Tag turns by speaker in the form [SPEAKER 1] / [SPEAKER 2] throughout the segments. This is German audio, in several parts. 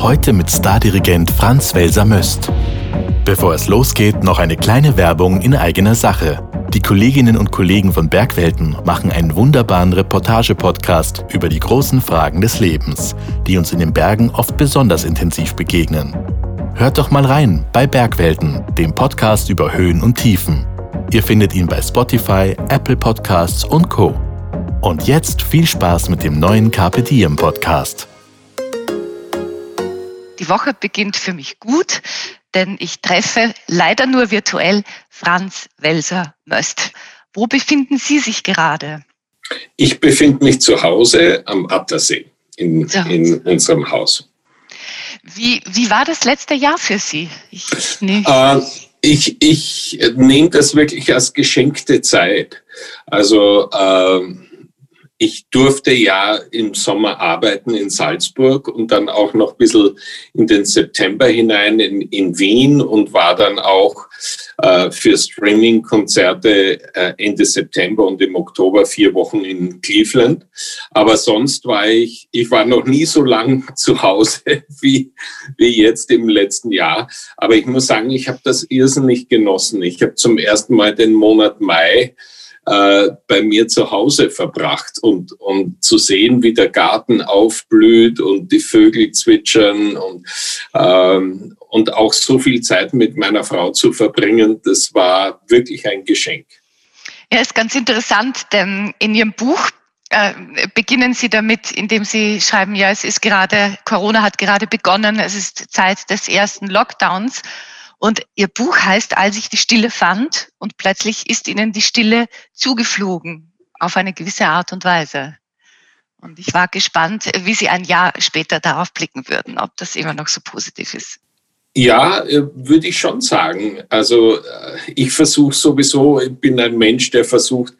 [SPEAKER 1] Heute mit Stardirigent Franz Welser Möst. Bevor es losgeht, noch eine kleine Werbung in eigener Sache. Die Kolleginnen und Kollegen von Bergwelten machen einen wunderbaren Reportage-Podcast über die großen Fragen des Lebens, die uns in den Bergen oft besonders intensiv begegnen. Hört doch mal rein bei Bergwelten, dem Podcast über Höhen und Tiefen. Ihr findet ihn bei Spotify, Apple Podcasts und Co. Und jetzt viel Spaß mit dem neuen Carpe Diem Podcast.
[SPEAKER 2] Die Woche beginnt für mich gut, denn ich treffe leider nur virtuell Franz Welser Möst. Wo befinden Sie sich gerade?
[SPEAKER 3] Ich befinde mich zu Hause am Attersee in, in unserem Haus.
[SPEAKER 2] Wie, wie war das letzte Jahr für Sie?
[SPEAKER 3] Ich, äh, ich, ich nehme das wirklich als geschenkte Zeit. Also äh, ich durfte ja im Sommer arbeiten in Salzburg und dann auch noch ein bisschen in den September hinein in, in Wien und war dann auch äh, für Streaming-Konzerte äh, Ende September und im Oktober vier Wochen in Cleveland. Aber sonst war ich, ich war noch nie so lang zu Hause wie, wie jetzt im letzten Jahr. Aber ich muss sagen, ich habe das irrsinnig genossen. Ich habe zum ersten Mal den Monat Mai äh, bei mir zu Hause verbracht und, und zu sehen, wie der Garten aufblüht und die Vögel zwitschern und, ähm, und auch so viel Zeit mit meiner Frau zu verbringen, das war wirklich ein Geschenk.
[SPEAKER 2] Ja, ist ganz interessant, denn in Ihrem Buch äh, beginnen Sie damit, indem Sie schreiben, ja, es ist gerade, Corona hat gerade begonnen, es ist Zeit des ersten Lockdowns. Und ihr Buch heißt, als ich die Stille fand und plötzlich ist ihnen die Stille zugeflogen auf eine gewisse Art und Weise. Und ich war gespannt, wie Sie ein Jahr später darauf blicken würden, ob das immer noch so positiv ist.
[SPEAKER 3] Ja, äh, würde ich schon sagen. Also äh, ich versuche sowieso, ich bin ein Mensch, der versucht,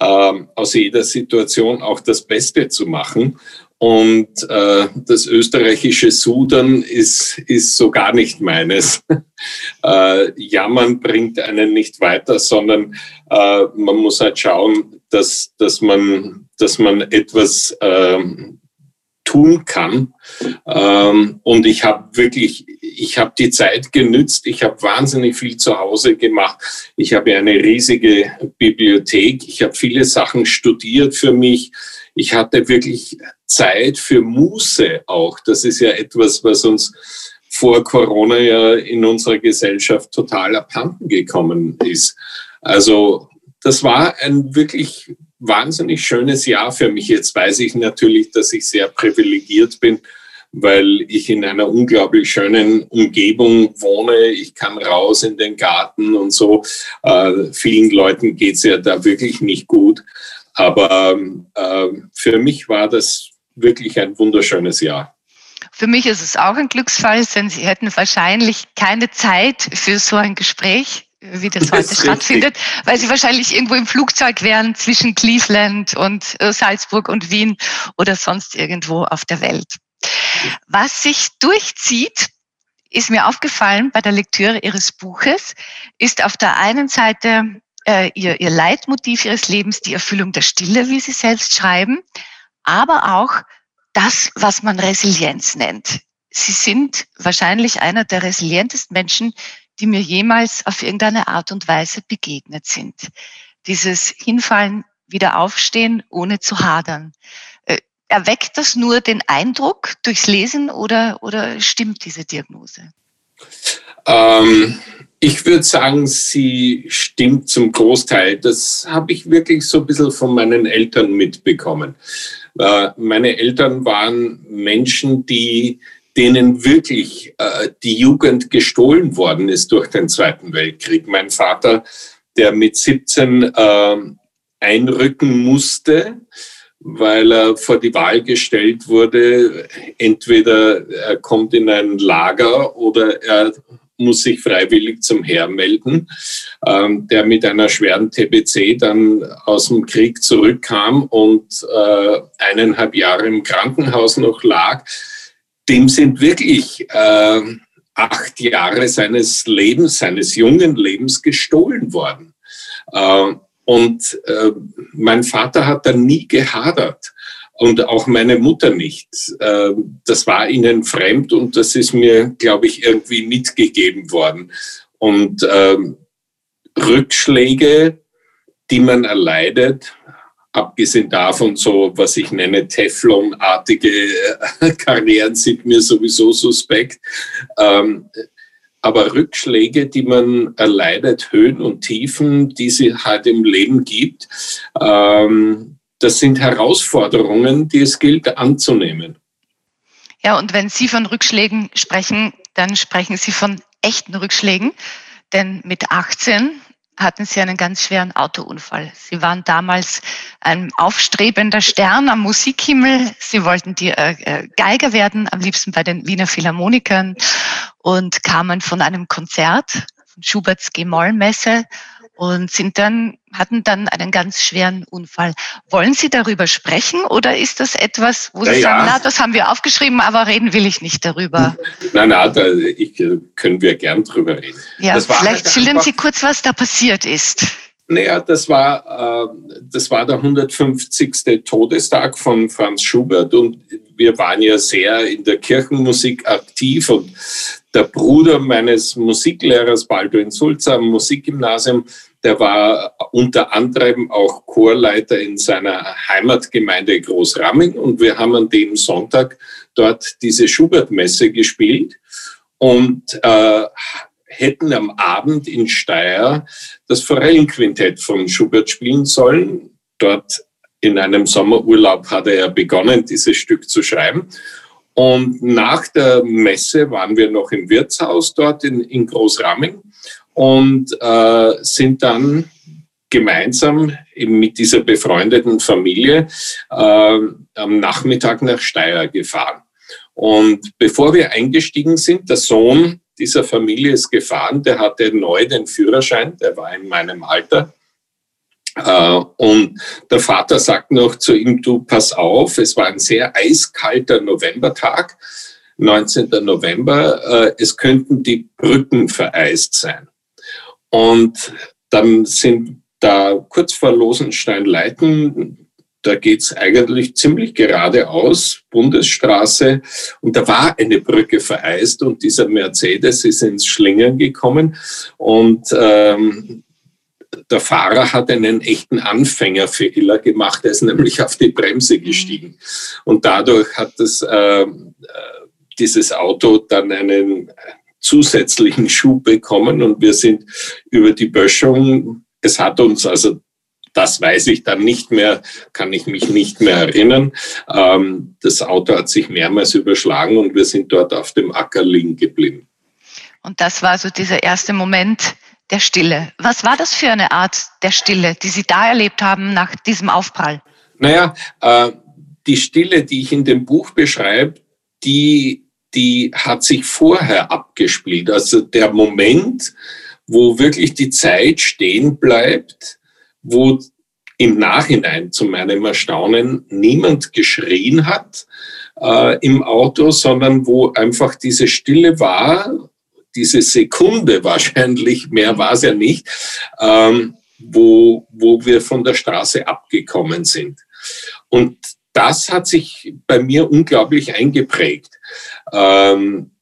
[SPEAKER 3] ähm, aus jeder Situation auch das Beste zu machen. Und äh, das österreichische Sudern ist, ist so gar nicht meines. äh, Jammern bringt einen nicht weiter, sondern äh, man muss halt schauen, dass, dass, man, dass man etwas äh, tun kann. Ähm, und ich habe wirklich, ich habe die Zeit genützt. Ich habe wahnsinnig viel zu Hause gemacht. Ich habe eine riesige Bibliothek. Ich habe viele Sachen studiert für mich. Ich hatte wirklich Zeit für Muße auch. Das ist ja etwas, was uns vor Corona ja in unserer Gesellschaft total abhanden gekommen ist. Also das war ein wirklich wahnsinnig schönes Jahr für mich. Jetzt weiß ich natürlich, dass ich sehr privilegiert bin, weil ich in einer unglaublich schönen Umgebung wohne. Ich kann raus in den Garten und so. Äh, vielen Leuten geht's ja da wirklich nicht gut. Aber äh, für mich war das wirklich ein wunderschönes Jahr.
[SPEAKER 2] Für mich ist es auch ein Glücksfall, denn Sie hätten wahrscheinlich keine Zeit für so ein Gespräch, wie das, das heute stattfindet, richtig. weil Sie wahrscheinlich irgendwo im Flugzeug wären zwischen Cleveland und äh, Salzburg und Wien oder sonst irgendwo auf der Welt. Was sich durchzieht, ist mir aufgefallen bei der Lektüre Ihres Buches, ist auf der einen Seite äh, ihr, ihr Leitmotiv Ihres Lebens die Erfüllung der Stille, wie Sie selbst schreiben, aber auch das, was man Resilienz nennt. Sie sind wahrscheinlich einer der resilientesten Menschen, die mir jemals auf irgendeine Art und Weise begegnet sind. Dieses Hinfallen, wieder aufstehen, ohne zu hadern. Äh, erweckt das nur den Eindruck durchs Lesen oder, oder stimmt diese Diagnose?
[SPEAKER 3] Ähm, ich würde sagen, sie stimmt zum Großteil. Das habe ich wirklich so ein bisschen von meinen Eltern mitbekommen. Äh, meine Eltern waren Menschen, die denen wirklich äh, die Jugend gestohlen worden ist durch den Zweiten Weltkrieg. Mein Vater, der mit 17 äh, einrücken musste, weil er vor die Wahl gestellt wurde, entweder er kommt in ein Lager oder er muss sich freiwillig zum Heer melden, ähm, der mit einer schweren TBC dann aus dem Krieg zurückkam und äh, eineinhalb Jahre im Krankenhaus noch lag. Dem sind wirklich äh, acht Jahre seines Lebens, seines jungen Lebens gestohlen worden. Äh, und äh, mein Vater hat da nie gehadert und auch meine Mutter nicht. Äh, das war ihnen fremd und das ist mir, glaube ich, irgendwie mitgegeben worden. Und ähm, Rückschläge, die man erleidet, abgesehen davon so, was ich nenne, Teflonartige äh, Karrieren sind mir sowieso suspekt. Ähm, aber Rückschläge, die man erleidet, Höhen und Tiefen, die sie halt im Leben gibt, ähm, das sind Herausforderungen, die es gilt anzunehmen.
[SPEAKER 2] Ja, und wenn Sie von Rückschlägen sprechen, dann sprechen Sie von echten Rückschlägen. Denn mit 18 hatten Sie einen ganz schweren Autounfall. Sie waren damals ein aufstrebender Stern am Musikhimmel. Sie wollten die äh, äh, Geiger werden, am liebsten bei den Wiener Philharmonikern und kamen von einem Konzert von Schuberts G-Moll-Messe und sind dann, hatten dann einen ganz schweren Unfall. Wollen Sie darüber sprechen oder ist das etwas, wo Sie ja, sagen, na, das haben wir aufgeschrieben, aber reden will ich nicht darüber?
[SPEAKER 3] Nein, nein, da ich, äh, können wir gern drüber reden.
[SPEAKER 2] Ja, vielleicht schildern Sie kurz, was da passiert ist.
[SPEAKER 3] Naja, das war, äh, das war der 150. Todestag von Franz Schubert und wir waren ja sehr in der Kirchenmusik aktiv und der Bruder meines Musiklehrers Baldwin Sulzer am Musikgymnasium, der war unter anderem auch Chorleiter in seiner Heimatgemeinde Großramming und wir haben an dem Sonntag dort diese Schubert-Messe gespielt und äh, hätten am Abend in Steyr das Forellenquintett von Schubert spielen sollen. Dort in einem Sommerurlaub hatte er begonnen, dieses Stück zu schreiben. Und nach der Messe waren wir noch im Wirtshaus dort in, in Großramming und äh, sind dann gemeinsam mit dieser befreundeten Familie äh, am Nachmittag nach Steyr gefahren. Und bevor wir eingestiegen sind, der Sohn dieser Familie ist gefahren, der hatte neu den Führerschein, der war in meinem Alter. Äh, und der Vater sagt noch zu ihm, du pass auf, es war ein sehr eiskalter Novembertag, 19. November, äh, es könnten die Brücken vereist sein. Und dann sind da kurz vor Losenstein-Leiten, da geht's eigentlich ziemlich geradeaus, Bundesstraße, und da war eine Brücke vereist und dieser Mercedes ist ins Schlingern gekommen. Und ähm, der Fahrer hat einen echten Anfängerfehler gemacht, er ist nämlich auf die Bremse gestiegen. Und dadurch hat das, äh, dieses Auto dann einen zusätzlichen Schub bekommen. Und wir sind über die Böschung, es hat uns also das weiß ich dann nicht mehr, kann ich mich nicht mehr erinnern. Ähm, das Auto hat sich mehrmals überschlagen und wir sind dort auf dem Acker liegen geblieben.
[SPEAKER 2] Und das war so dieser erste Moment der Stille. Was war das für eine Art der Stille, die Sie da erlebt haben nach diesem Aufprall?
[SPEAKER 3] Naja, äh, die Stille, die ich in dem Buch beschreibe, die die hat sich vorher abgespielt. Also der Moment, wo wirklich die Zeit stehen bleibt, wo im Nachhinein zu meinem Erstaunen niemand geschrien hat äh, im Auto, sondern wo einfach diese Stille war, diese Sekunde wahrscheinlich, mehr war es ja nicht, ähm, wo, wo wir von der Straße abgekommen sind. Und das hat sich bei mir unglaublich eingeprägt. Ähm,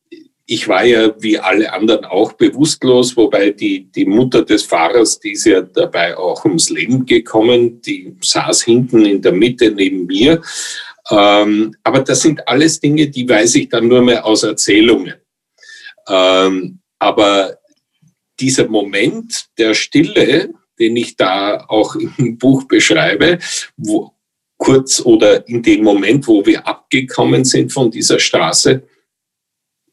[SPEAKER 3] ich war ja wie alle anderen auch bewusstlos, wobei die, die Mutter des Fahrers, die ist ja dabei auch ums Leben gekommen, die saß hinten in der Mitte neben mir. Ähm, aber das sind alles Dinge, die weiß ich dann nur mehr aus Erzählungen. Ähm, aber dieser Moment der Stille, den ich da auch im Buch beschreibe, wo, kurz oder in dem Moment, wo wir abgekommen sind von dieser Straße,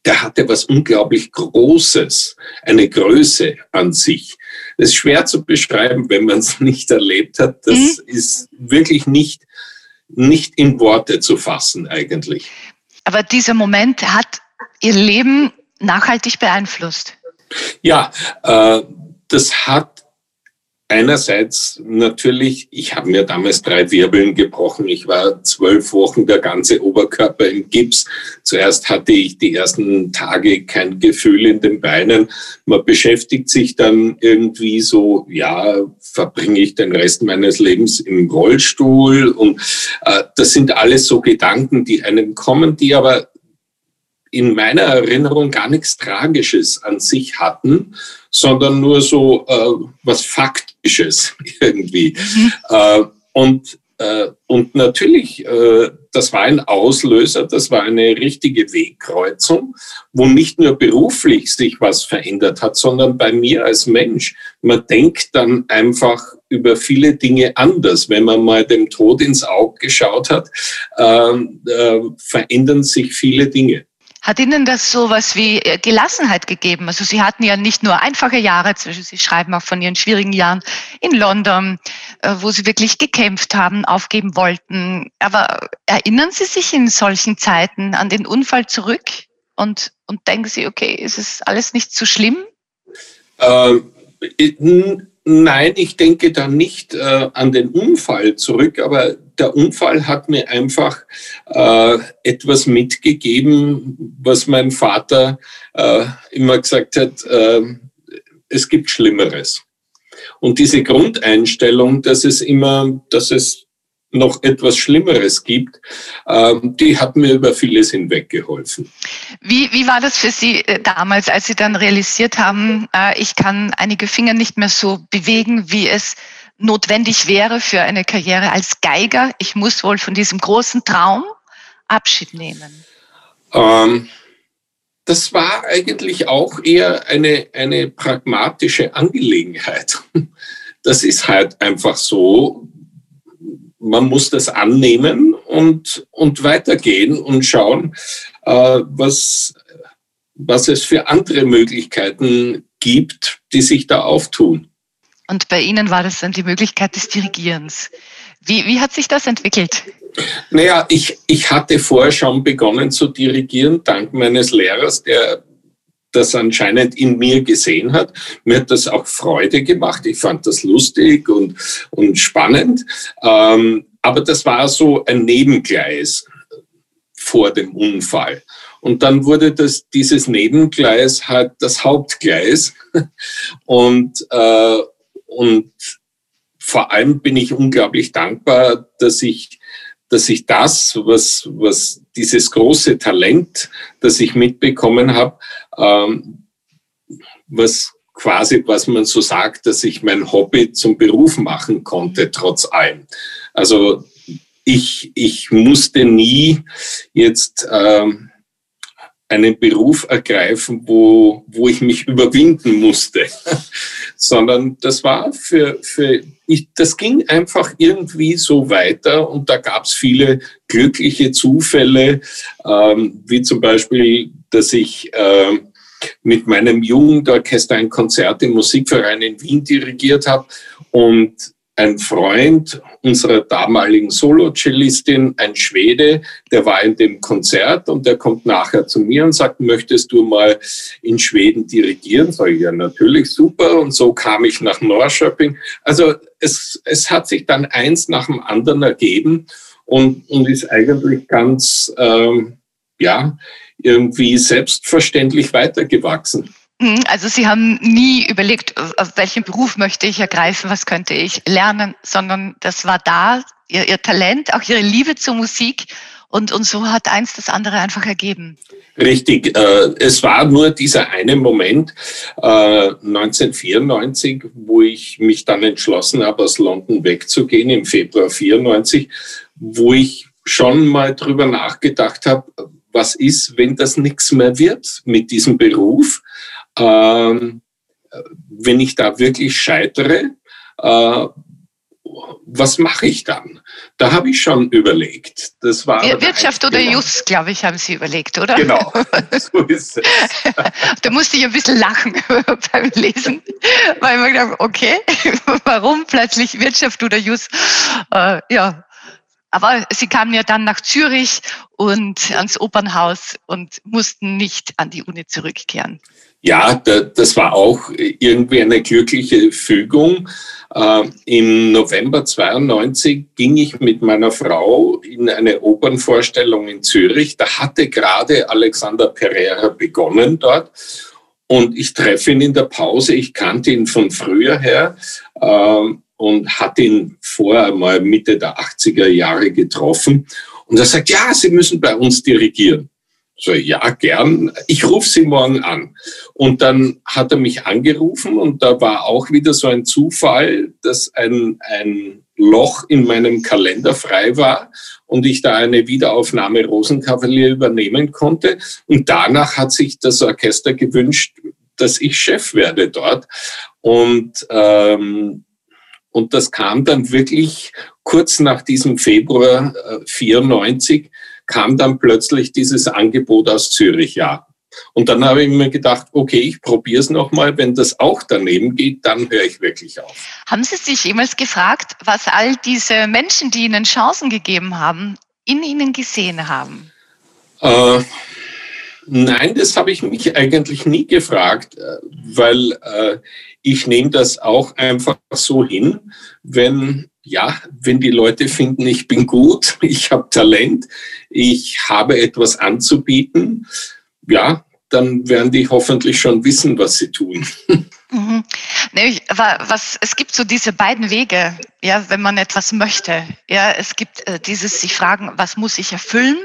[SPEAKER 3] der hatte was unglaublich Großes, eine Größe an sich. Das ist schwer zu beschreiben, wenn man es nicht erlebt hat. Das mhm. ist wirklich nicht, nicht in Worte zu fassen eigentlich.
[SPEAKER 2] Aber dieser Moment hat Ihr Leben nachhaltig beeinflusst.
[SPEAKER 3] Ja, äh, das hat einerseits natürlich, ich habe mir damals drei Wirbeln gebrochen. Ich war zwölf Wochen der ganze Oberkörper im Gips. Zuerst hatte ich die ersten Tage kein Gefühl in den Beinen. Man beschäftigt sich dann irgendwie so, ja, verbringe ich den Rest meines Lebens im Rollstuhl? Und äh, das sind alles so Gedanken, die einem kommen, die aber in meiner Erinnerung gar nichts Tragisches an sich hatten, sondern nur so äh, was Faktisches irgendwie. Mhm. Äh, und, äh, und natürlich, äh, das war ein Auslöser, das war eine richtige Wegkreuzung, wo nicht nur beruflich sich was verändert hat, sondern bei mir als Mensch. Man denkt dann einfach über viele Dinge anders. Wenn man mal dem Tod ins Auge geschaut hat, ähm, äh, verändern sich viele Dinge.
[SPEAKER 2] Hat Ihnen das so was wie äh, Gelassenheit gegeben? Also Sie hatten ja nicht nur einfache Jahre, Sie schreiben auch von Ihren schwierigen Jahren in London, äh, wo Sie wirklich gekämpft haben, aufgeben wollten. Aber erinnern Sie sich in solchen Zeiten an den Unfall zurück und, und denken Sie, okay, ist es alles nicht so schlimm?
[SPEAKER 3] Ähm, nein, ich denke da nicht äh, an den Unfall zurück, aber der Unfall hat mir einfach äh, etwas mitgegeben, was mein Vater äh, immer gesagt hat, äh, es gibt Schlimmeres. Und diese Grundeinstellung, dass es immer, dass es noch etwas Schlimmeres gibt, äh, die hat mir über vieles hinweg geholfen.
[SPEAKER 2] Wie, wie war das für Sie äh, damals, als Sie dann realisiert haben, äh, ich kann einige Finger nicht mehr so bewegen, wie es notwendig wäre für eine Karriere als Geiger. Ich muss wohl von diesem großen Traum Abschied nehmen.
[SPEAKER 3] Ähm, das war eigentlich auch eher eine, eine pragmatische Angelegenheit. Das ist halt einfach so. Man muss das annehmen und, und weitergehen und schauen, äh, was, was es für andere Möglichkeiten gibt, die sich da auftun.
[SPEAKER 2] Und bei Ihnen war das dann die Möglichkeit des Dirigierens. Wie, wie hat sich das entwickelt?
[SPEAKER 3] Naja, ich, ich hatte vorher schon begonnen zu dirigieren, dank meines Lehrers, der das anscheinend in mir gesehen hat. Mir hat das auch Freude gemacht. Ich fand das lustig und, und spannend. Ähm, aber das war so ein Nebengleis vor dem Unfall. Und dann wurde das, dieses Nebengleis halt das Hauptgleis. Und, äh, und vor allem bin ich unglaublich dankbar, dass ich, dass ich das, was, was dieses große Talent, das ich mitbekommen habe, ähm, was quasi, was man so sagt, dass ich mein Hobby zum Beruf machen konnte, trotz allem. Also ich, ich musste nie jetzt ähm, einen Beruf ergreifen, wo, wo ich mich überwinden musste, sondern das war für, für ich, das ging einfach irgendwie so weiter und da gab es viele glückliche Zufälle, ähm, wie zum Beispiel, dass ich äh, mit meinem Jugendorchester ein Konzert im Musikverein in Wien dirigiert habe und ein Freund unserer damaligen Solo-Cellistin, ein Schwede, der war in dem Konzert und der kommt nachher zu mir und sagt, möchtest du mal in Schweden dirigieren? Sag ich, ja, natürlich, super. Und so kam ich nach Norrköping. Also es, es hat sich dann eins nach dem anderen ergeben und, und ist eigentlich ganz, ähm, ja, irgendwie selbstverständlich weitergewachsen.
[SPEAKER 2] Mhm, also Sie haben nie überlegt, welchen Beruf möchte ich ergreifen, was könnte ich lernen, sondern das war da, Ihr, Ihr Talent, auch Ihre Liebe zur Musik. Und, und so hat eins das andere einfach ergeben.
[SPEAKER 3] Richtig. Äh, es war nur dieser eine Moment äh, 1994, wo ich mich dann entschlossen habe, aus London wegzugehen, im Februar 94, wo ich schon mal drüber nachgedacht habe, was ist, wenn das nichts mehr wird mit diesem Beruf? Ähm, wenn ich da wirklich scheitere, äh, was mache ich dann? Da habe ich schon überlegt. Das war
[SPEAKER 2] Wirtschaft oder Just, glaube ich, haben Sie überlegt, oder?
[SPEAKER 3] Genau, so ist es.
[SPEAKER 2] da musste ich ein bisschen lachen beim Lesen, weil ich mir gedacht okay, warum plötzlich Wirtschaft oder Just? Äh, ja, Aber sie kamen ja dann nach Zürich und ans Opernhaus und mussten nicht an die Uni zurückkehren.
[SPEAKER 3] Ja, das war auch irgendwie eine glückliche Fügung. Äh, Im November 92 ging ich mit meiner Frau in eine Opernvorstellung in Zürich. Da hatte gerade Alexander Pereira begonnen dort. Und ich treffe ihn in der Pause. Ich kannte ihn von früher her. Ähm, und hat ihn vorher mal Mitte der 80er Jahre getroffen. Und er sagt, ja, Sie müssen bei uns dirigieren. So, ja, gern. Ich rufe Sie morgen an. Und dann hat er mich angerufen und da war auch wieder so ein Zufall, dass ein, ein Loch in meinem Kalender frei war und ich da eine Wiederaufnahme Rosenkavalier übernehmen konnte. Und danach hat sich das Orchester gewünscht, dass ich Chef werde dort. Und ähm, und das kam dann wirklich kurz nach diesem Februar 94 äh, kam dann plötzlich dieses Angebot aus Zürich, ja. Und dann habe ich mir gedacht, okay, ich probiere es nochmal. Wenn das auch daneben geht, dann höre ich wirklich auf.
[SPEAKER 2] Haben Sie sich jemals gefragt, was all diese Menschen, die Ihnen Chancen gegeben haben, in Ihnen gesehen haben?
[SPEAKER 3] Äh, nein, das habe ich mich eigentlich nie gefragt, äh, weil äh, ich nehme das auch einfach so hin, wenn ja, wenn die Leute finden, ich bin gut, ich habe Talent, ich habe etwas anzubieten, ja, dann werden die hoffentlich schon wissen, was sie tun.
[SPEAKER 2] Mhm. was, es gibt so diese beiden Wege, ja, wenn man etwas möchte. Ja, es gibt äh, dieses sich fragen, was muss ich erfüllen?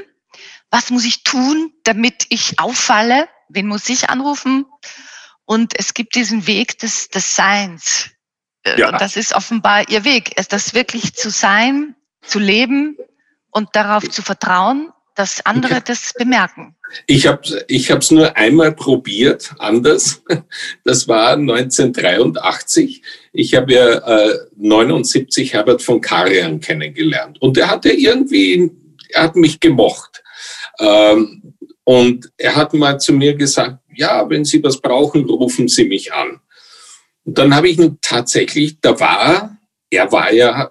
[SPEAKER 2] Was muss ich tun, damit ich auffalle? Wen muss ich anrufen? Und es gibt diesen Weg des, des Seins. Äh, ja. Und das ist offenbar ihr Weg, das wirklich zu sein, zu leben und darauf zu vertrauen, dass andere das bemerken.
[SPEAKER 3] Ich habe es ich hab's nur einmal probiert, anders. Das war 1983. Ich habe ja äh, 79 Herbert von Karajan kennengelernt. Und er hatte irgendwie, er hat mich gemocht. Ähm, und er hat mal zu mir gesagt, ja, wenn Sie was brauchen, rufen Sie mich an. Und dann habe ich ihn tatsächlich, da war, er war ja,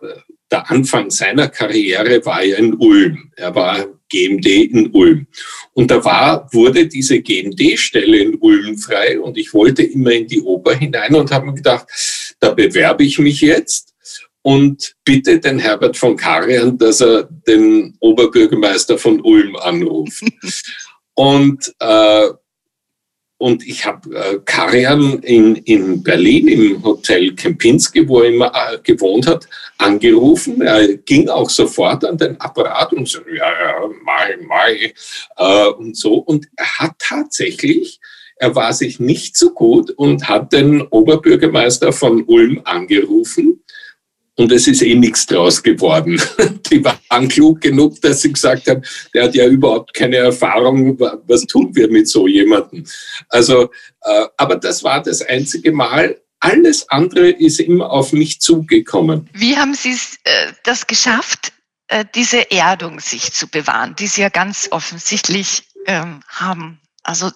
[SPEAKER 3] der Anfang seiner Karriere war ja in Ulm. Er war GMD in Ulm. Und da war, wurde diese GMD-Stelle in Ulm frei und ich wollte immer in die Oper hinein und habe mir gedacht, da bewerbe ich mich jetzt und bitte den Herbert von Karian, dass er den Oberbürgermeister von Ulm anruft. Und, äh, und ich habe äh, Karian in, in Berlin im Hotel Kempinski, wo er immer äh, gewohnt hat, angerufen. Er ging auch sofort an den Apparat und so, ja, ja, mai, mai, äh, und so. Und er hat tatsächlich, er war sich nicht so gut und hat den Oberbürgermeister von Ulm angerufen und es ist eh nichts draus geworden. Die waren klug genug, dass sie gesagt haben, der hat ja überhaupt keine Erfahrung, was tun wir mit so jemandem. Also, äh, aber das war das einzige Mal. Alles andere ist immer auf mich zugekommen.
[SPEAKER 2] Wie haben Sie äh, das geschafft, äh, diese Erdung sich zu bewahren, die Sie ja ganz offensichtlich ähm, haben? Also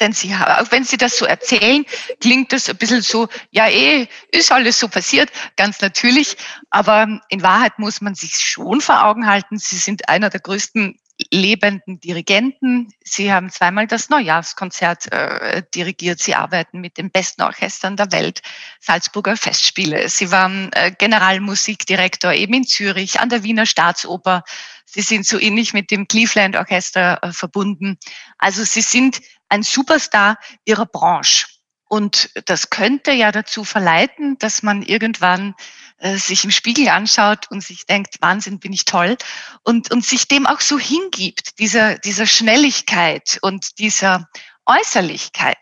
[SPEAKER 2] denn sie, auch wenn sie das so erzählen, klingt das ein bisschen so, ja eh, ist alles so passiert, ganz natürlich. Aber in Wahrheit muss man sich schon vor Augen halten, sie sind einer der größten lebenden Dirigenten. Sie haben zweimal das Neujahrskonzert äh, dirigiert. Sie arbeiten mit den besten Orchestern der Welt, Salzburger Festspiele. Sie waren äh, Generalmusikdirektor eben in Zürich an der Wiener Staatsoper. Sie sind so ähnlich mit dem Cleveland Orchester äh, verbunden. Also Sie sind ein Superstar ihrer Branche. Und das könnte ja dazu verleiten, dass man irgendwann äh, sich im Spiegel anschaut und sich denkt, Wahnsinn, bin ich toll. Und, und sich dem auch so hingibt, dieser, dieser Schnelligkeit und dieser Äußerlichkeit.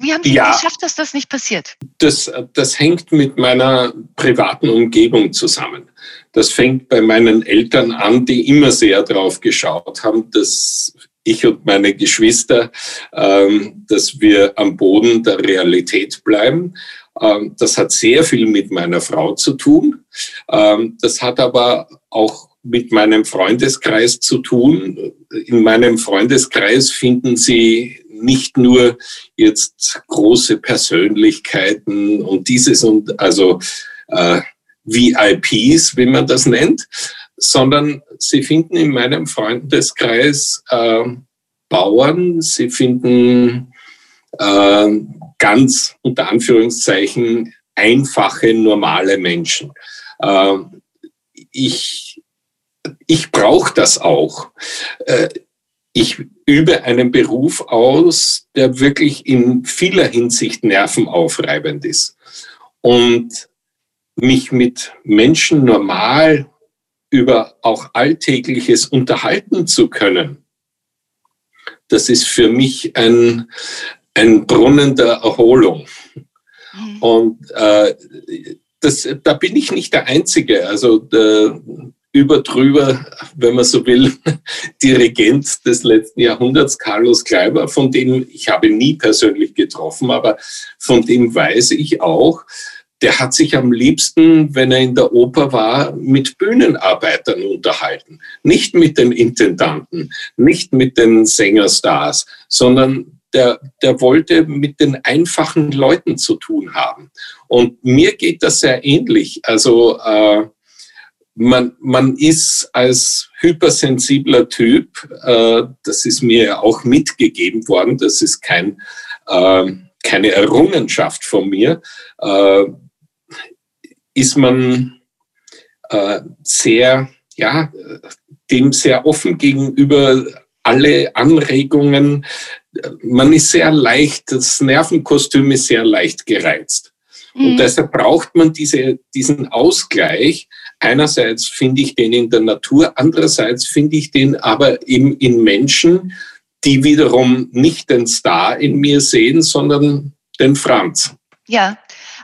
[SPEAKER 2] Wie haben Sie ja, geschafft, dass das nicht passiert?
[SPEAKER 3] Das, das hängt mit meiner privaten Umgebung zusammen. Das fängt bei meinen Eltern an, die immer sehr drauf geschaut haben, dass ich und meine Geschwister, ähm, dass wir am Boden der Realität bleiben. Ähm, das hat sehr viel mit meiner Frau zu tun. Ähm, das hat aber auch mit meinem Freundeskreis zu tun. In meinem Freundeskreis finden Sie nicht nur jetzt große Persönlichkeiten und dieses und also äh, VIPs, wie man das nennt, sondern Sie finden in meinem Freundeskreis äh, Bauern, Sie finden äh, ganz unter Anführungszeichen einfache, normale Menschen. Äh, ich ich brauche das auch. Äh, ich übe einen Beruf aus, der wirklich in vieler Hinsicht nervenaufreibend ist. Und mich mit Menschen normal über auch Alltägliches unterhalten zu können, das ist für mich ein, ein Brunnen der Erholung. Mhm. Und äh, das, da bin ich nicht der Einzige. Also der, über drüber, wenn man so will, Dirigent des letzten Jahrhunderts, Carlos Kleiber, von dem ich habe nie persönlich getroffen, aber von dem weiß ich auch, der hat sich am liebsten, wenn er in der Oper war, mit Bühnenarbeitern unterhalten. Nicht mit den Intendanten, nicht mit den Sängerstars, sondern der, der wollte mit den einfachen Leuten zu tun haben. Und mir geht das sehr ähnlich. Also äh, man, man ist als hypersensibler Typ, äh, das ist mir auch mitgegeben worden, das ist kein, äh, keine Errungenschaft von mir, äh, ist man äh, sehr, ja, dem sehr offen gegenüber alle Anregungen. Man ist sehr leicht, das Nervenkostüm ist sehr leicht gereizt. Und mhm. deshalb braucht man diese, diesen Ausgleich. Einerseits finde ich den in der Natur, andererseits finde ich den aber eben in Menschen, die wiederum nicht den Star in mir sehen, sondern den Franz.
[SPEAKER 2] Ja,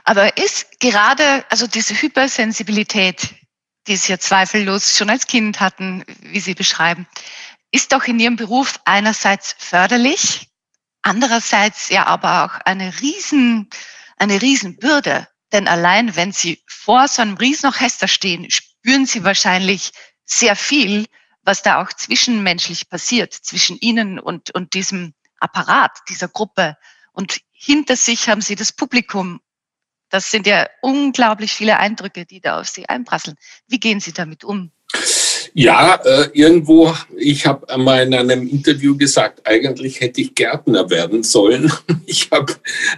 [SPEAKER 2] aber ist gerade, also diese Hypersensibilität, die Sie ja zweifellos schon als Kind hatten, wie Sie beschreiben, ist doch in Ihrem Beruf einerseits förderlich, andererseits ja aber auch eine riesen eine Riesenbürde. Denn allein wenn Sie vor so einem Riesenorchester stehen, spüren Sie wahrscheinlich sehr viel, was da auch zwischenmenschlich passiert, zwischen Ihnen und, und diesem Apparat, dieser Gruppe. Und hinter sich haben Sie das Publikum. Das sind ja unglaublich viele Eindrücke, die da auf Sie einprasseln. Wie gehen Sie damit um?
[SPEAKER 3] Ja, äh, irgendwo, ich habe einmal in einem Interview gesagt, eigentlich hätte ich Gärtner werden sollen. Ich habe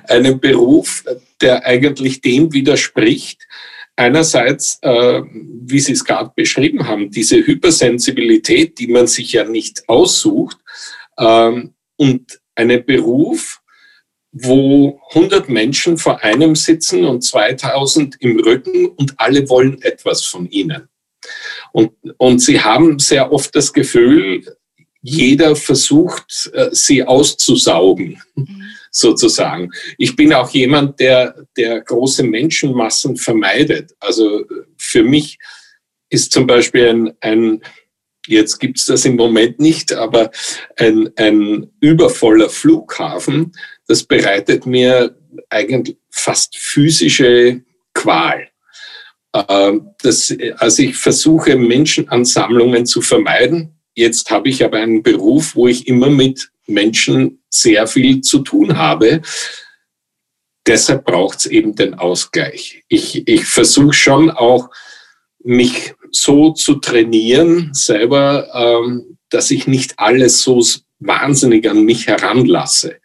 [SPEAKER 3] einen Beruf, der eigentlich dem widerspricht. Einerseits, äh, wie Sie es gerade beschrieben haben, diese Hypersensibilität, die man sich ja nicht aussucht, ähm, und einen Beruf, wo 100 Menschen vor einem sitzen und 2000 im Rücken und alle wollen etwas von ihnen. Und, und sie haben sehr oft das Gefühl, jeder versucht, äh, sie auszusaugen, mhm. sozusagen. Ich bin auch jemand, der, der große Menschenmassen vermeidet. Also für mich ist zum Beispiel ein, ein jetzt gibt's das im Moment nicht, aber ein, ein übervoller Flughafen, das bereitet mir eigentlich fast physische Qual. Ähm, das, also ich versuche Menschenansammlungen zu vermeiden. Jetzt habe ich aber einen Beruf, wo ich immer mit Menschen sehr viel zu tun habe. Deshalb braucht es eben den Ausgleich. Ich, ich versuche schon auch, mich so zu trainieren, selber, ähm, dass ich nicht alles so wahnsinnig an mich heranlasse.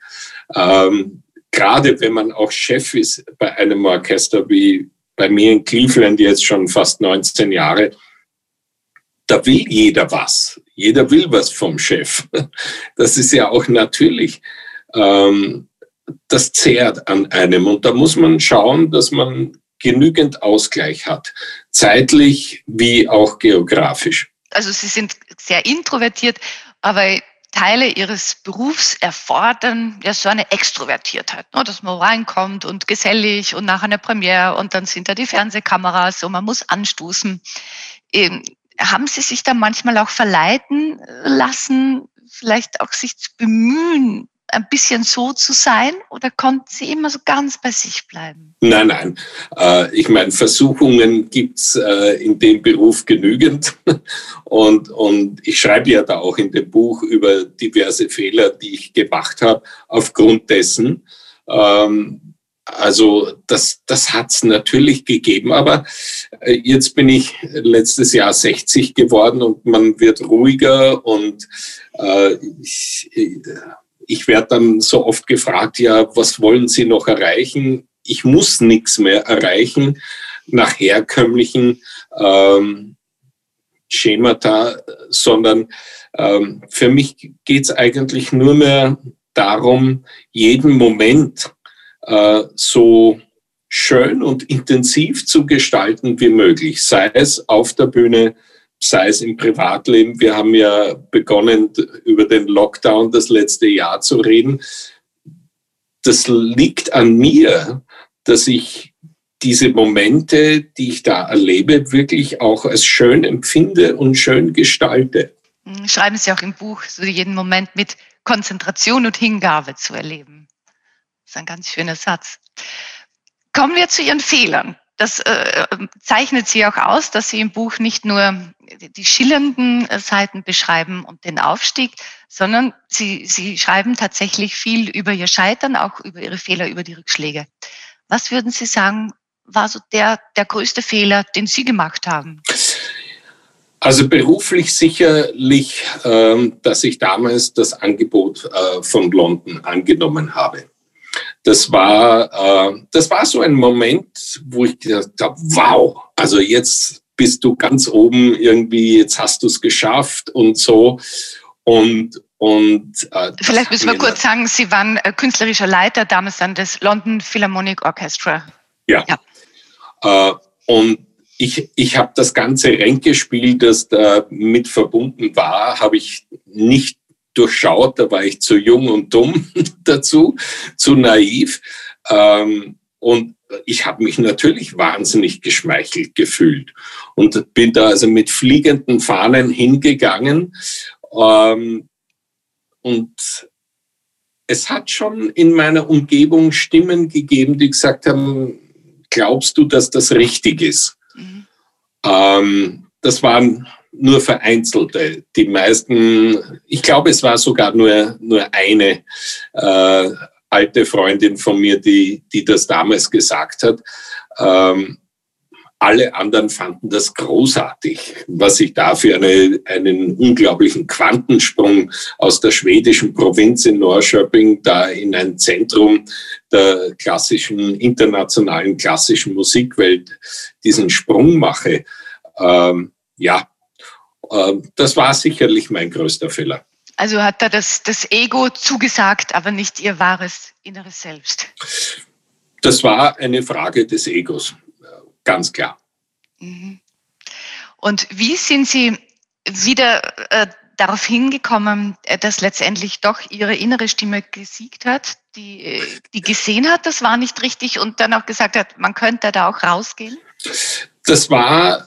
[SPEAKER 3] Ähm, gerade wenn man auch Chef ist bei einem Orchester wie, bei mir in Cleveland jetzt schon fast 19 Jahre, da will jeder was. Jeder will was vom Chef. Das ist ja auch natürlich. Ähm, das zehrt an einem. Und da muss man schauen, dass man genügend Ausgleich hat. Zeitlich wie auch geografisch.
[SPEAKER 2] Also Sie sind sehr introvertiert, aber Teile ihres Berufs erfordern ja so eine Extrovertiertheit, ne? dass man reinkommt und gesellig und nach einer Premiere und dann sind da die Fernsehkameras und man muss anstoßen. Ähm, haben Sie sich da manchmal auch verleiten lassen, vielleicht auch sich zu bemühen, ein bisschen so zu sein oder konnten Sie immer so ganz bei sich bleiben?
[SPEAKER 3] Nein, nein. Äh, ich meine, Versuchungen gibt's äh, in dem Beruf genügend. Und, und ich schreibe ja da auch in dem Buch über diverse Fehler, die ich gemacht habe, aufgrund dessen. Ähm, also das, das hat es natürlich gegeben, aber äh, jetzt bin ich letztes Jahr 60 geworden und man wird ruhiger und äh, ich, ich werde dann so oft gefragt, ja, was wollen Sie noch erreichen? Ich muss nichts mehr erreichen nach herkömmlichen ähm, Schemata, sondern ähm, für mich geht es eigentlich nur mehr darum, jeden Moment äh, so schön und intensiv zu gestalten wie möglich, sei es auf der Bühne, sei es im Privatleben. Wir haben ja begonnen, über den Lockdown das letzte Jahr zu reden. Das liegt an mir, dass ich diese Momente, die ich da erlebe, wirklich auch als schön empfinde und schön gestalte.
[SPEAKER 2] Hm, schreiben Sie auch im Buch, so jeden Moment mit Konzentration und Hingabe zu erleben. Das ist ein ganz schöner Satz. Kommen wir zu Ihren Fehlern. Das äh, zeichnet Sie auch aus, dass Sie im Buch nicht nur die schillernden äh, Seiten beschreiben und den Aufstieg, sondern Sie, Sie schreiben tatsächlich viel über Ihr Scheitern, auch über Ihre Fehler, über die Rückschläge. Was würden Sie sagen, war so der, der größte Fehler, den Sie gemacht haben?
[SPEAKER 3] Also beruflich sicherlich, ähm, dass ich damals das Angebot äh, von London angenommen habe. Das war, äh, das war so ein Moment, wo ich gedacht habe, wow, also jetzt bist du ganz oben irgendwie, jetzt hast du es geschafft und so. Und, und
[SPEAKER 2] äh, vielleicht müssen wir kurz sagen, Sie waren äh, künstlerischer Leiter damals dann des London Philharmonic Orchestra.
[SPEAKER 3] Ja. ja. Äh, und ich, ich habe das ganze Ränkespiel, das da mit verbunden war, habe ich nicht durchschaut. Da war ich zu jung und dumm dazu, zu naiv. Ähm, und ich habe mich natürlich wahnsinnig geschmeichelt gefühlt und bin da also mit fliegenden Fahnen hingegangen. Ähm, und es hat schon in meiner Umgebung Stimmen gegeben, die gesagt haben, glaubst du, dass das richtig ist? Mhm. Ähm, das waren nur vereinzelte. Die meisten, ich glaube, es war sogar nur, nur eine äh, alte Freundin von mir, die, die das damals gesagt hat. Ähm, alle anderen fanden das großartig, was ich da für eine, einen unglaublichen Quantensprung aus der schwedischen Provinz in Norrköping da in ein Zentrum der klassischen, internationalen klassischen Musikwelt diesen Sprung mache. Ähm, ja, das war sicherlich mein größter Fehler.
[SPEAKER 2] Also hat da das, das Ego zugesagt, aber nicht ihr wahres inneres Selbst.
[SPEAKER 3] Das war eine Frage des Egos ganz klar.
[SPEAKER 2] Mhm. Und wie sind Sie wieder äh, darauf hingekommen, äh, dass letztendlich doch Ihre innere Stimme gesiegt hat, die, äh, die gesehen hat, das war nicht richtig und dann auch gesagt hat, man könnte da auch rausgehen?
[SPEAKER 3] Das war,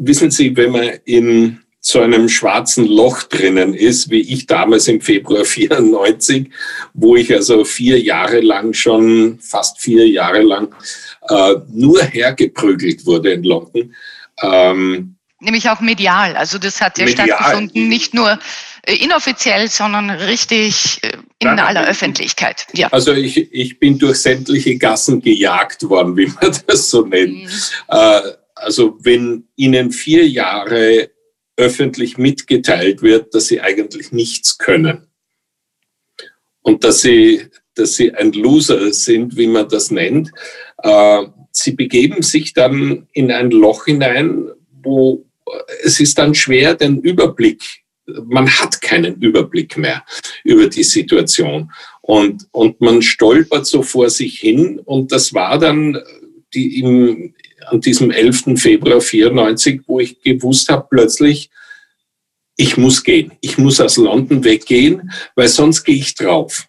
[SPEAKER 3] wissen Sie, wenn man in so einem schwarzen Loch drinnen ist, wie ich damals im Februar 94, wo ich also vier Jahre lang schon, fast vier Jahre lang, äh, nur hergeprügelt wurde in London.
[SPEAKER 2] Ähm, Nämlich auch medial. Also das hat ja medial, stattgefunden, nicht nur äh, inoffiziell, sondern richtig äh, in nein, aller Öffentlichkeit.
[SPEAKER 3] Ja. Also ich, ich bin durch sämtliche Gassen gejagt worden, wie man das so nennt. Mhm. Äh, also wenn Ihnen vier Jahre öffentlich mitgeteilt wird, dass sie eigentlich nichts können. Und dass sie, dass sie ein Loser sind, wie man das nennt. Äh, sie begeben sich dann in ein Loch hinein, wo es ist dann schwer, den Überblick, man hat keinen Überblick mehr über die Situation. Und, und man stolpert so vor sich hin. Und das war dann die im, an diesem 11. Februar 94, wo ich gewusst habe, plötzlich, ich muss gehen. Ich muss aus London weggehen, weil sonst gehe ich drauf.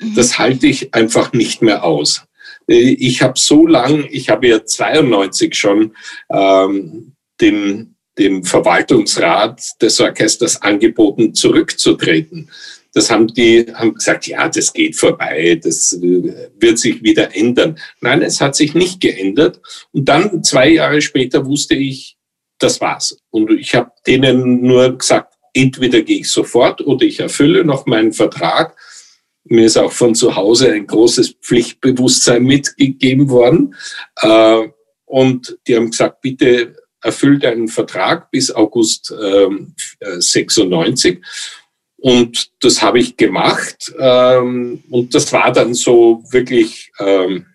[SPEAKER 3] Mhm. Das halte ich einfach nicht mehr aus. Ich habe so lang, ich habe ja 92 schon ähm, dem, dem Verwaltungsrat des Orchesters angeboten, zurückzutreten. Das haben die haben gesagt, ja, das geht vorbei, das äh, wird sich wieder ändern. Nein, es hat sich nicht geändert. Und dann zwei Jahre später wusste ich, das war's. Und ich habe denen nur gesagt, entweder gehe ich sofort oder ich erfülle noch meinen Vertrag. Mir ist auch von zu Hause ein großes Pflichtbewusstsein mitgegeben worden. Äh, und die haben gesagt, bitte erfüllt einen Vertrag bis August ähm, 96. Und das habe ich gemacht. Ähm, und das war dann so wirklich, ähm,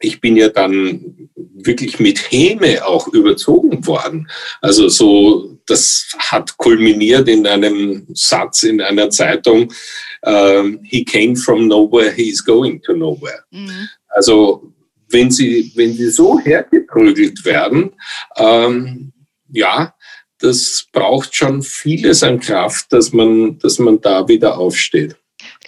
[SPEAKER 3] ich bin ja dann wirklich mit Häme auch überzogen worden. Also so, das hat kulminiert in einem Satz in einer Zeitung, ähm, he came from nowhere, he is going to nowhere. Mhm. Also wenn sie, wenn sie so hergeprügelt werden, ähm, ja, das braucht schon vieles an Kraft, dass man, dass man da wieder aufsteht.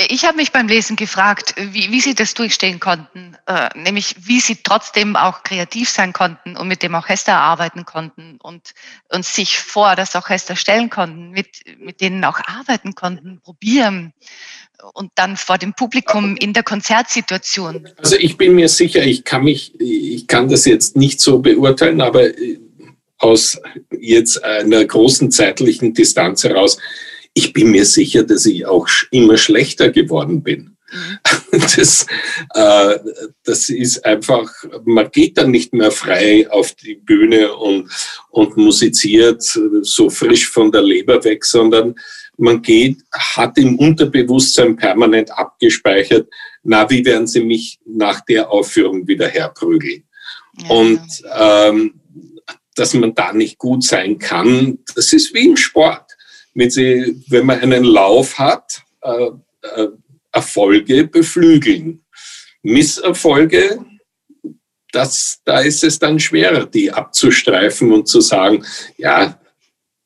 [SPEAKER 2] Ich habe mich beim Lesen gefragt, wie, wie Sie das durchstehen konnten, äh, nämlich wie Sie trotzdem auch kreativ sein konnten und mit dem Orchester arbeiten konnten und, und sich vor das Orchester stellen konnten, mit, mit denen auch arbeiten konnten, probieren und dann vor dem Publikum in der Konzertsituation.
[SPEAKER 3] Also ich bin mir sicher, ich kann mich, ich kann das jetzt nicht so beurteilen, aber äh, aus jetzt einer großen zeitlichen Distanz heraus, ich bin mir sicher, dass ich auch immer schlechter geworden bin. Mhm. Das, äh, das ist einfach, man geht dann nicht mehr frei auf die Bühne und, und musiziert so frisch von der Leber weg, sondern man geht, hat im Unterbewusstsein permanent abgespeichert, na, wie werden sie mich nach der Aufführung wieder herprügeln? Ja. Und ähm, dass man da nicht gut sein kann, das ist wie im Sport. Wenn, sie, wenn man einen Lauf hat, äh, äh, Erfolge beflügeln. Misserfolge, das, da ist es dann schwerer, die abzustreifen und zu sagen, ja,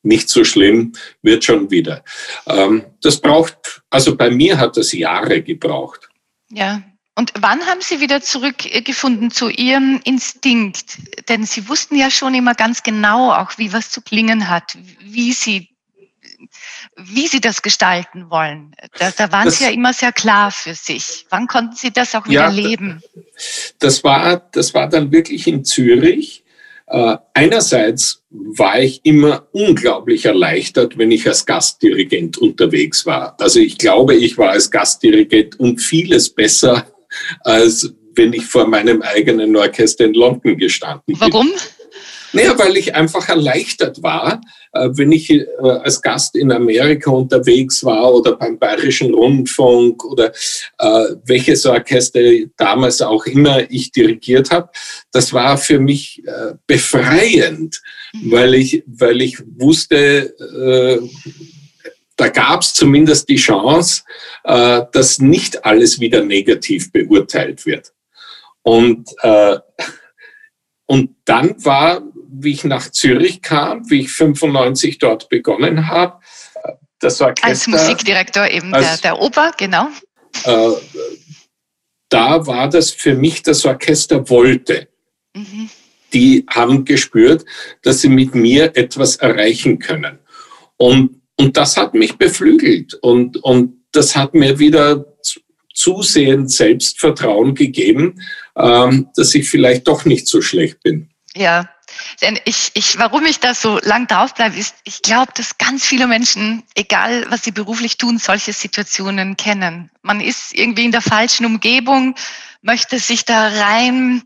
[SPEAKER 3] nicht so schlimm, wird schon wieder. Ähm, das braucht, also bei mir hat das Jahre gebraucht.
[SPEAKER 2] Ja, und wann haben Sie wieder zurückgefunden zu Ihrem Instinkt? Denn Sie wussten ja schon immer ganz genau, auch wie was zu klingen hat, wie Sie, wie Sie das gestalten wollen. Da, da waren das, Sie ja immer sehr klar für sich. Wann konnten Sie das auch wieder ja, leben?
[SPEAKER 3] Das war, das war dann wirklich in Zürich. Äh, einerseits war ich immer unglaublich erleichtert, wenn ich als Gastdirigent unterwegs war. Also ich glaube, ich war als Gastdirigent um vieles besser als wenn ich vor meinem eigenen Orchester in London gestanden bin.
[SPEAKER 2] Warum?
[SPEAKER 3] Naja, weil ich einfach erleichtert war, äh, wenn ich äh, als Gast in Amerika unterwegs war oder beim Bayerischen Rundfunk oder äh, welches Orchester damals auch immer ich dirigiert habe. Das war für mich befreiend, mhm. weil ich, weil ich wusste, da gab es zumindest die Chance, äh, dass nicht alles wieder negativ beurteilt wird. Und, äh, und dann war, wie ich nach Zürich kam, wie ich 95 dort begonnen habe,
[SPEAKER 2] das Orchester... Als Musikdirektor eben als, der, der Oper, genau. Äh,
[SPEAKER 3] da war das für mich, das Orchester wollte. Mhm. Die haben gespürt, dass sie mit mir etwas erreichen können. Und und das hat mich beflügelt und, und das hat mir wieder zusehends Selbstvertrauen gegeben, ähm, dass ich vielleicht doch nicht so schlecht bin.
[SPEAKER 2] Ja, denn ich, ich, warum ich da so lang drauf bleibe, ist, ich glaube, dass ganz viele Menschen, egal was sie beruflich tun, solche Situationen kennen. Man ist irgendwie in der falschen Umgebung, möchte sich da rein,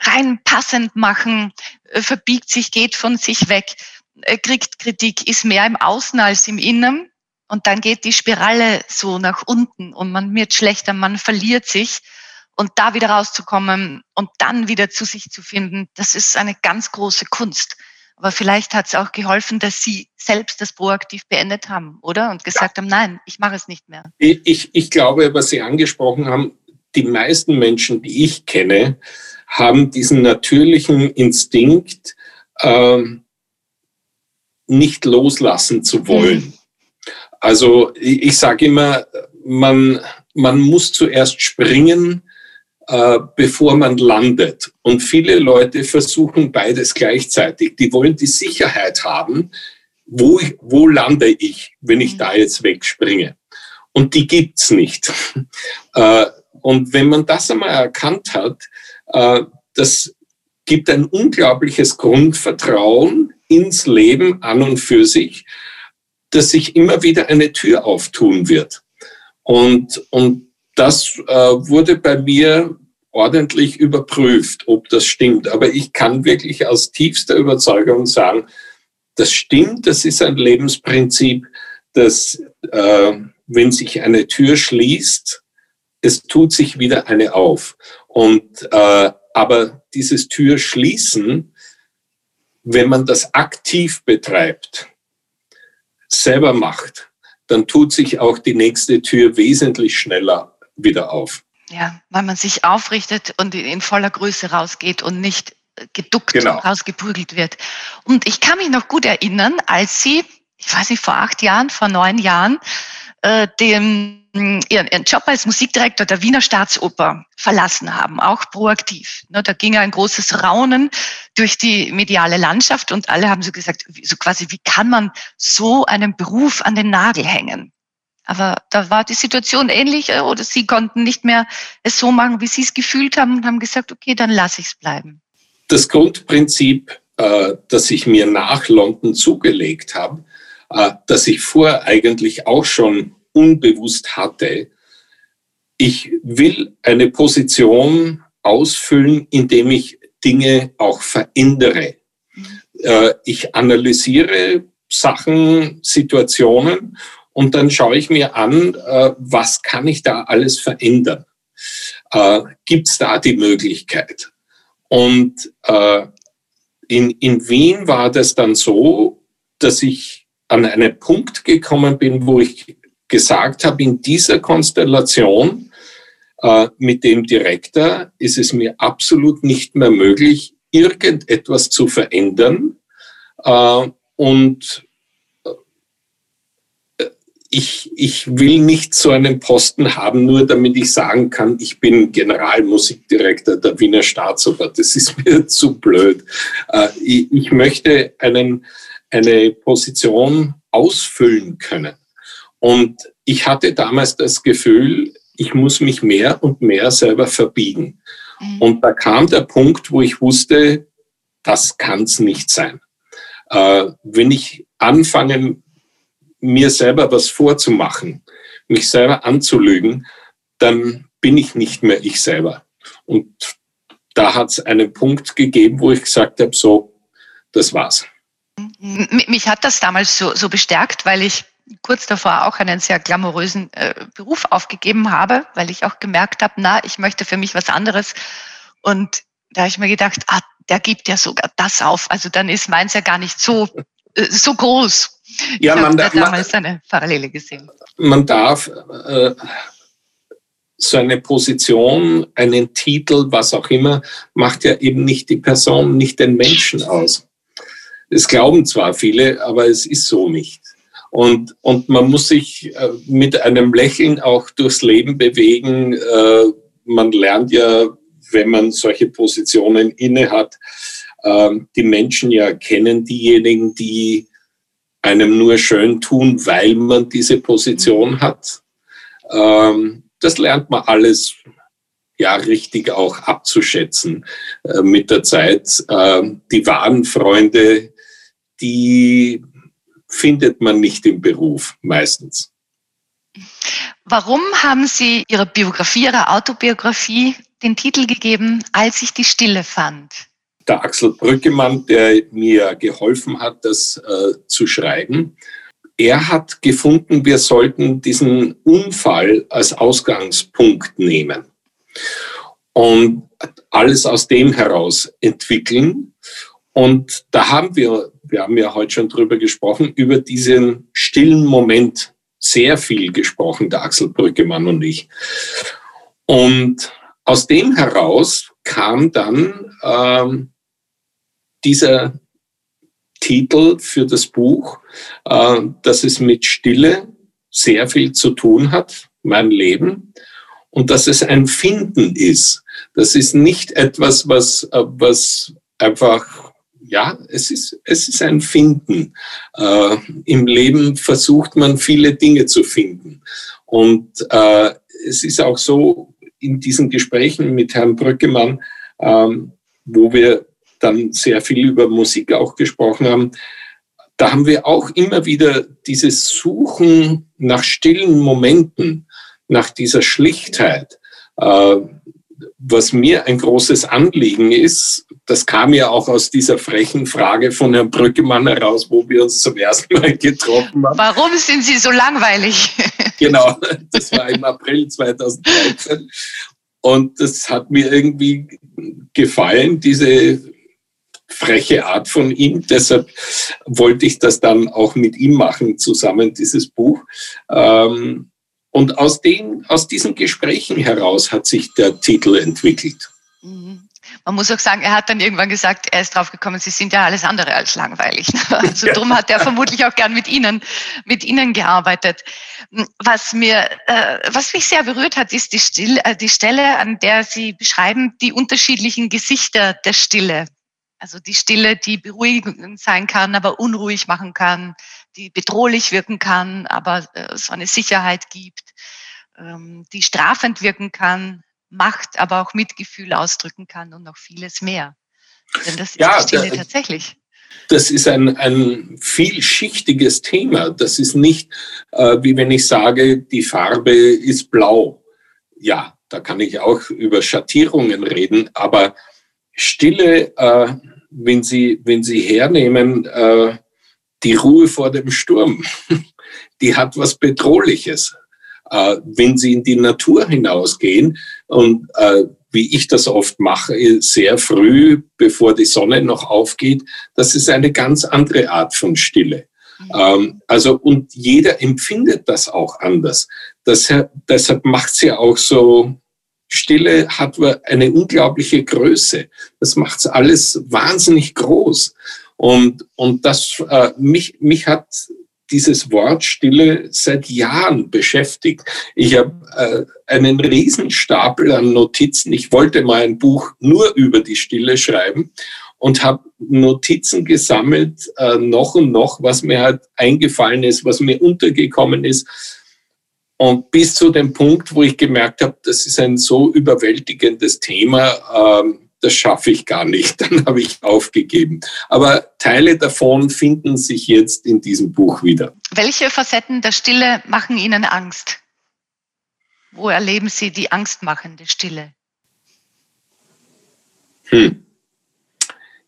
[SPEAKER 2] rein passend machen, äh, verbiegt sich, geht von sich weg. Äh, kriegt Kritik, ist mehr im Außen als im Innen. Und dann geht die Spirale so nach unten und man wird schlechter, man verliert sich. Und da wieder rauszukommen und dann wieder zu sich zu finden, das ist eine ganz große Kunst. Aber vielleicht hat es auch geholfen, dass Sie selbst das proaktiv beendet haben, oder? Und gesagt ja. haben, nein, ich mache es nicht mehr.
[SPEAKER 3] Ich, ich, ich glaube, was Sie angesprochen haben, die meisten Menschen, die ich kenne, haben diesen natürlichen Instinkt, ähm, nicht loslassen zu wollen. Also ich, ich sage immer, man, man muss zuerst springen, äh, bevor man landet. Und viele Leute versuchen beides gleichzeitig. Die wollen die Sicherheit haben, wo, wo lande ich, wenn ich da jetzt wegspringe. Und die gibt's nicht. äh, und wenn man das einmal erkannt hat, äh, das gibt ein unglaubliches Grundvertrauen ins Leben an und für sich, dass sich immer wieder eine Tür auftun wird. Und, und das äh, wurde bei mir ordentlich überprüft, ob das stimmt. Aber ich kann wirklich aus tiefster Überzeugung sagen, das stimmt, das ist ein Lebensprinzip, dass äh, wenn sich eine Tür schließt, es tut sich wieder eine auf. Und äh, aber dieses Tür schließen, wenn man das aktiv betreibt, selber macht, dann tut sich auch die nächste Tür wesentlich schneller wieder auf.
[SPEAKER 2] Ja, weil man sich aufrichtet und in voller Größe rausgeht und nicht geduckt genau. rausgeprügelt wird. Und ich kann mich noch gut erinnern, als Sie, ich weiß nicht, vor acht Jahren, vor neun Jahren, äh, den, ihren, ihren Job als Musikdirektor der Wiener Staatsoper verlassen haben, auch proaktiv. Ne, da ging ein großes Raunen durch die mediale Landschaft und alle haben so gesagt, so quasi, wie kann man so einen Beruf an den Nagel hängen? Aber da war die Situation ähnlich äh, oder sie konnten nicht mehr es so machen, wie sie es gefühlt haben und haben gesagt, okay, dann lasse ich es bleiben.
[SPEAKER 3] Das Grundprinzip, äh, das ich mir nach London zugelegt habe, äh, das ich vorher eigentlich auch schon unbewusst hatte, ich will eine Position ausfüllen, indem ich Dinge auch verändere. Äh, ich analysiere Sachen, Situationen und dann schaue ich mir an, äh, was kann ich da alles verändern? Äh, Gibt es da die Möglichkeit? Und in, in Wien war das dann so, dass ich an einen Punkt gekommen bin, wo ich gesagt habe, in dieser Konstellation äh, mit dem Direktor ist es mir absolut nicht mehr möglich, irgendetwas zu verändern. Äh, und ich, ich will nicht so einen Posten haben, nur damit ich sagen kann, ich bin Generalmusikdirektor der Wiener Staatsoper. Das ist mir zu blöd. Äh, ich möchte einen, eine Position ausfüllen können. Und ich hatte damals das Gefühl, ich muss mich mehr und mehr selber verbiegen. Mhm. Und da kam der Punkt, wo ich wusste, das kann es nicht sein. Äh, wenn ich anfangen mir selber was vorzumachen, mich selber anzulügen, dann bin ich nicht mehr ich selber. Und da hat es einen Punkt gegeben, wo ich gesagt habe, so, das war's.
[SPEAKER 2] Mich hat das damals so, so bestärkt, weil ich kurz davor auch einen sehr glamourösen äh, Beruf aufgegeben habe, weil ich auch gemerkt habe, na, ich möchte für mich was anderes. Und da habe ich mir gedacht, ah, der gibt ja sogar das auf. Also dann ist meins ja gar nicht so, äh, so groß.
[SPEAKER 3] Ja,
[SPEAKER 2] ich
[SPEAKER 3] man, da
[SPEAKER 2] damals man, eine Parallele gesehen.
[SPEAKER 3] Man darf äh, so eine Position, einen Titel, was auch immer, macht ja eben nicht die Person, nicht den Menschen aus. Es glauben zwar viele, aber es ist so nicht. Und, und man muss sich äh, mit einem Lächeln auch durchs Leben bewegen. Äh, man lernt ja, wenn man solche Positionen inne hat, äh, die Menschen ja kennen diejenigen, die einem nur schön tun, weil man diese Position mhm. hat. Ähm, das lernt man alles ja richtig auch abzuschätzen äh, mit der Zeit. Äh, die wahren Freunde, die findet man nicht im Beruf meistens.
[SPEAKER 2] Warum haben Sie Ihrer Biografie, Ihrer Autobiografie den Titel gegeben, als ich die Stille fand?
[SPEAKER 3] der Axel Brückemann, der mir geholfen hat, das äh, zu schreiben. Er hat gefunden, wir sollten diesen Unfall als Ausgangspunkt nehmen und alles aus dem heraus entwickeln. Und da haben wir, wir haben ja heute schon drüber gesprochen, über diesen stillen Moment sehr viel gesprochen, der Axel Brückemann und ich. Und aus dem heraus kam dann ähm, dieser Titel für das Buch, äh, dass es mit Stille sehr viel zu tun hat, mein Leben, und dass es ein Finden ist. Das ist nicht etwas, was, äh, was einfach, ja, es ist, es ist ein Finden. Äh, Im Leben versucht man viele Dinge zu finden. Und äh, es ist auch so, in diesen Gesprächen mit Herrn Brückemann, ähm, wo wir dann sehr viel über Musik auch gesprochen haben, da haben wir auch immer wieder dieses Suchen nach stillen Momenten, nach dieser Schlichtheit. Äh, was mir ein großes Anliegen ist, das kam ja auch aus dieser frechen Frage von Herrn Brückemann heraus, wo wir uns zum ersten Mal getroffen haben.
[SPEAKER 2] Warum sind Sie so langweilig?
[SPEAKER 3] genau, das war im April 2013. Und das hat mir irgendwie gefallen, diese freche Art von ihm. Deshalb wollte ich das dann auch mit ihm machen, zusammen dieses Buch. Ähm, und aus, den, aus diesen Gesprächen heraus hat sich der Titel entwickelt.
[SPEAKER 2] Mhm. Man muss auch sagen, er hat dann irgendwann gesagt, er ist draufgekommen, Sie sind ja alles andere als langweilig. Also darum hat er vermutlich auch gern mit Ihnen, mit Ihnen gearbeitet. Was mir, äh, was mich sehr berührt hat, ist die, Stille, äh, die Stelle, an der Sie beschreiben die unterschiedlichen Gesichter der Stille. Also die Stille, die beruhigend sein kann, aber unruhig machen kann, die bedrohlich wirken kann, aber äh, so eine Sicherheit gibt, ähm, die strafend wirken kann, Macht, aber auch Mitgefühl ausdrücken kann und noch vieles mehr. Denn das ist ja, die Stille tatsächlich.
[SPEAKER 3] Das ist ein, ein vielschichtiges Thema. Das ist nicht, äh, wie wenn ich sage, die Farbe ist blau. Ja, da kann ich auch über Schattierungen reden, aber Stille, äh, wenn, Sie, wenn Sie hernehmen, äh, die Ruhe vor dem Sturm, die hat was Bedrohliches. Äh, wenn Sie in die Natur hinausgehen und äh, wie ich das oft mache, sehr früh, bevor die Sonne noch aufgeht, das ist eine ganz andere Art von Stille. Mhm. Ähm, also, und jeder empfindet das auch anders. Das, deshalb macht es ja auch so, Stille hat eine unglaubliche Größe. Das macht es alles wahnsinnig groß. Und, und das, äh, mich, mich hat dieses Wort Stille seit Jahren beschäftigt. Ich habe äh, einen Riesenstapel an Notizen. Ich wollte mal ein Buch nur über die Stille schreiben und habe Notizen gesammelt, äh, noch und noch, was mir halt eingefallen ist, was mir untergekommen ist. Und bis zu dem Punkt, wo ich gemerkt habe, das ist ein so überwältigendes Thema, ähm, das schaffe ich gar nicht. Dann habe ich aufgegeben. Aber Teile davon finden sich jetzt in diesem Buch wieder.
[SPEAKER 2] Welche Facetten der Stille machen Ihnen Angst? Wo erleben Sie die angstmachende Stille?
[SPEAKER 3] Hm.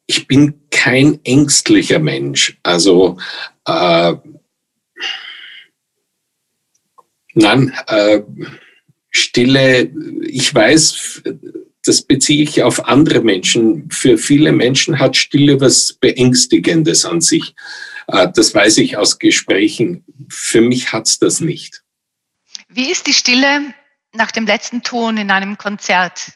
[SPEAKER 3] Ich bin kein ängstlicher Mensch. Also äh, Nein, äh, Stille, ich weiß, das beziehe ich auf andere Menschen. Für viele Menschen hat Stille was Beängstigendes an sich. Äh, das weiß ich aus Gesprächen. Für mich hat es das nicht.
[SPEAKER 2] Wie ist die Stille nach dem letzten Ton in einem Konzert,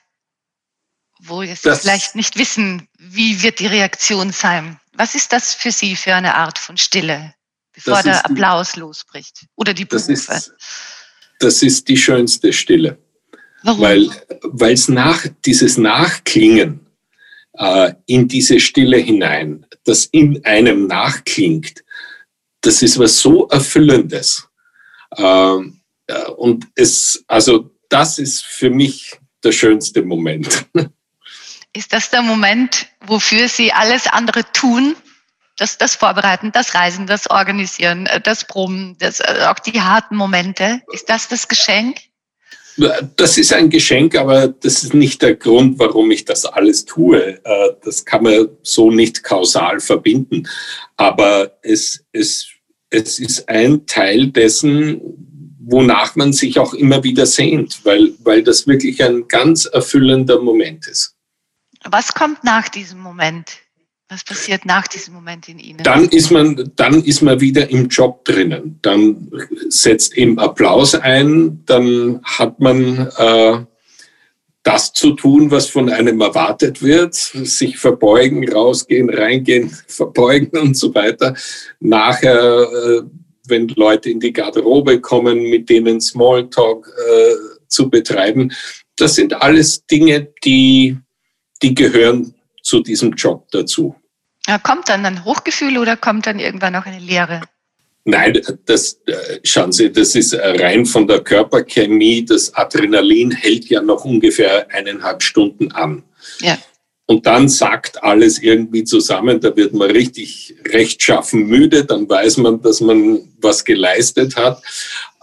[SPEAKER 2] wo Sie vielleicht nicht wissen, wie wird die Reaktion sein? Was ist das für Sie für eine Art von Stille? bevor der Applaus die, losbricht oder die Berufe.
[SPEAKER 3] Das ist, das ist die schönste Stille. Warum? Weil es nach, dieses Nachklingen äh, in diese Stille hinein, das in einem nachklingt, das ist was so Erfüllendes. Ähm, äh, und es, also das ist für mich der schönste Moment.
[SPEAKER 2] Ist das der Moment, wofür Sie alles andere tun, das, das Vorbereiten, das Reisen, das Organisieren, äh, das Proben, das, äh, auch die harten Momente. Ist das das Geschenk?
[SPEAKER 3] Das ist ein Geschenk, aber das ist nicht der Grund, warum ich das alles tue. Äh, das kann man so nicht kausal verbinden. Aber es, es, es ist ein Teil dessen, wonach man sich auch immer wieder sehnt, weil, weil das wirklich ein ganz erfüllender Moment ist.
[SPEAKER 2] Was kommt nach diesem Moment? Was passiert nach diesem Moment in Ihnen?
[SPEAKER 3] Dann ist man, dann ist man wieder im Job drinnen. Dann setzt eben Applaus ein. Dann hat man äh, das zu tun, was von einem erwartet wird. Sich verbeugen, rausgehen, reingehen, verbeugen und so weiter. Nachher, äh, wenn Leute in die Garderobe kommen, mit denen Smalltalk äh, zu betreiben. Das sind alles Dinge, die, die gehören zu diesem Job dazu.
[SPEAKER 2] Kommt dann ein Hochgefühl oder kommt dann irgendwann auch eine Leere?
[SPEAKER 3] Nein, das, äh, schauen Sie, das ist rein von der Körperchemie. Das Adrenalin hält ja noch ungefähr eineinhalb Stunden an. Ja. Und dann sagt alles irgendwie zusammen, da wird man richtig rechtschaffen müde, dann weiß man, dass man was geleistet hat.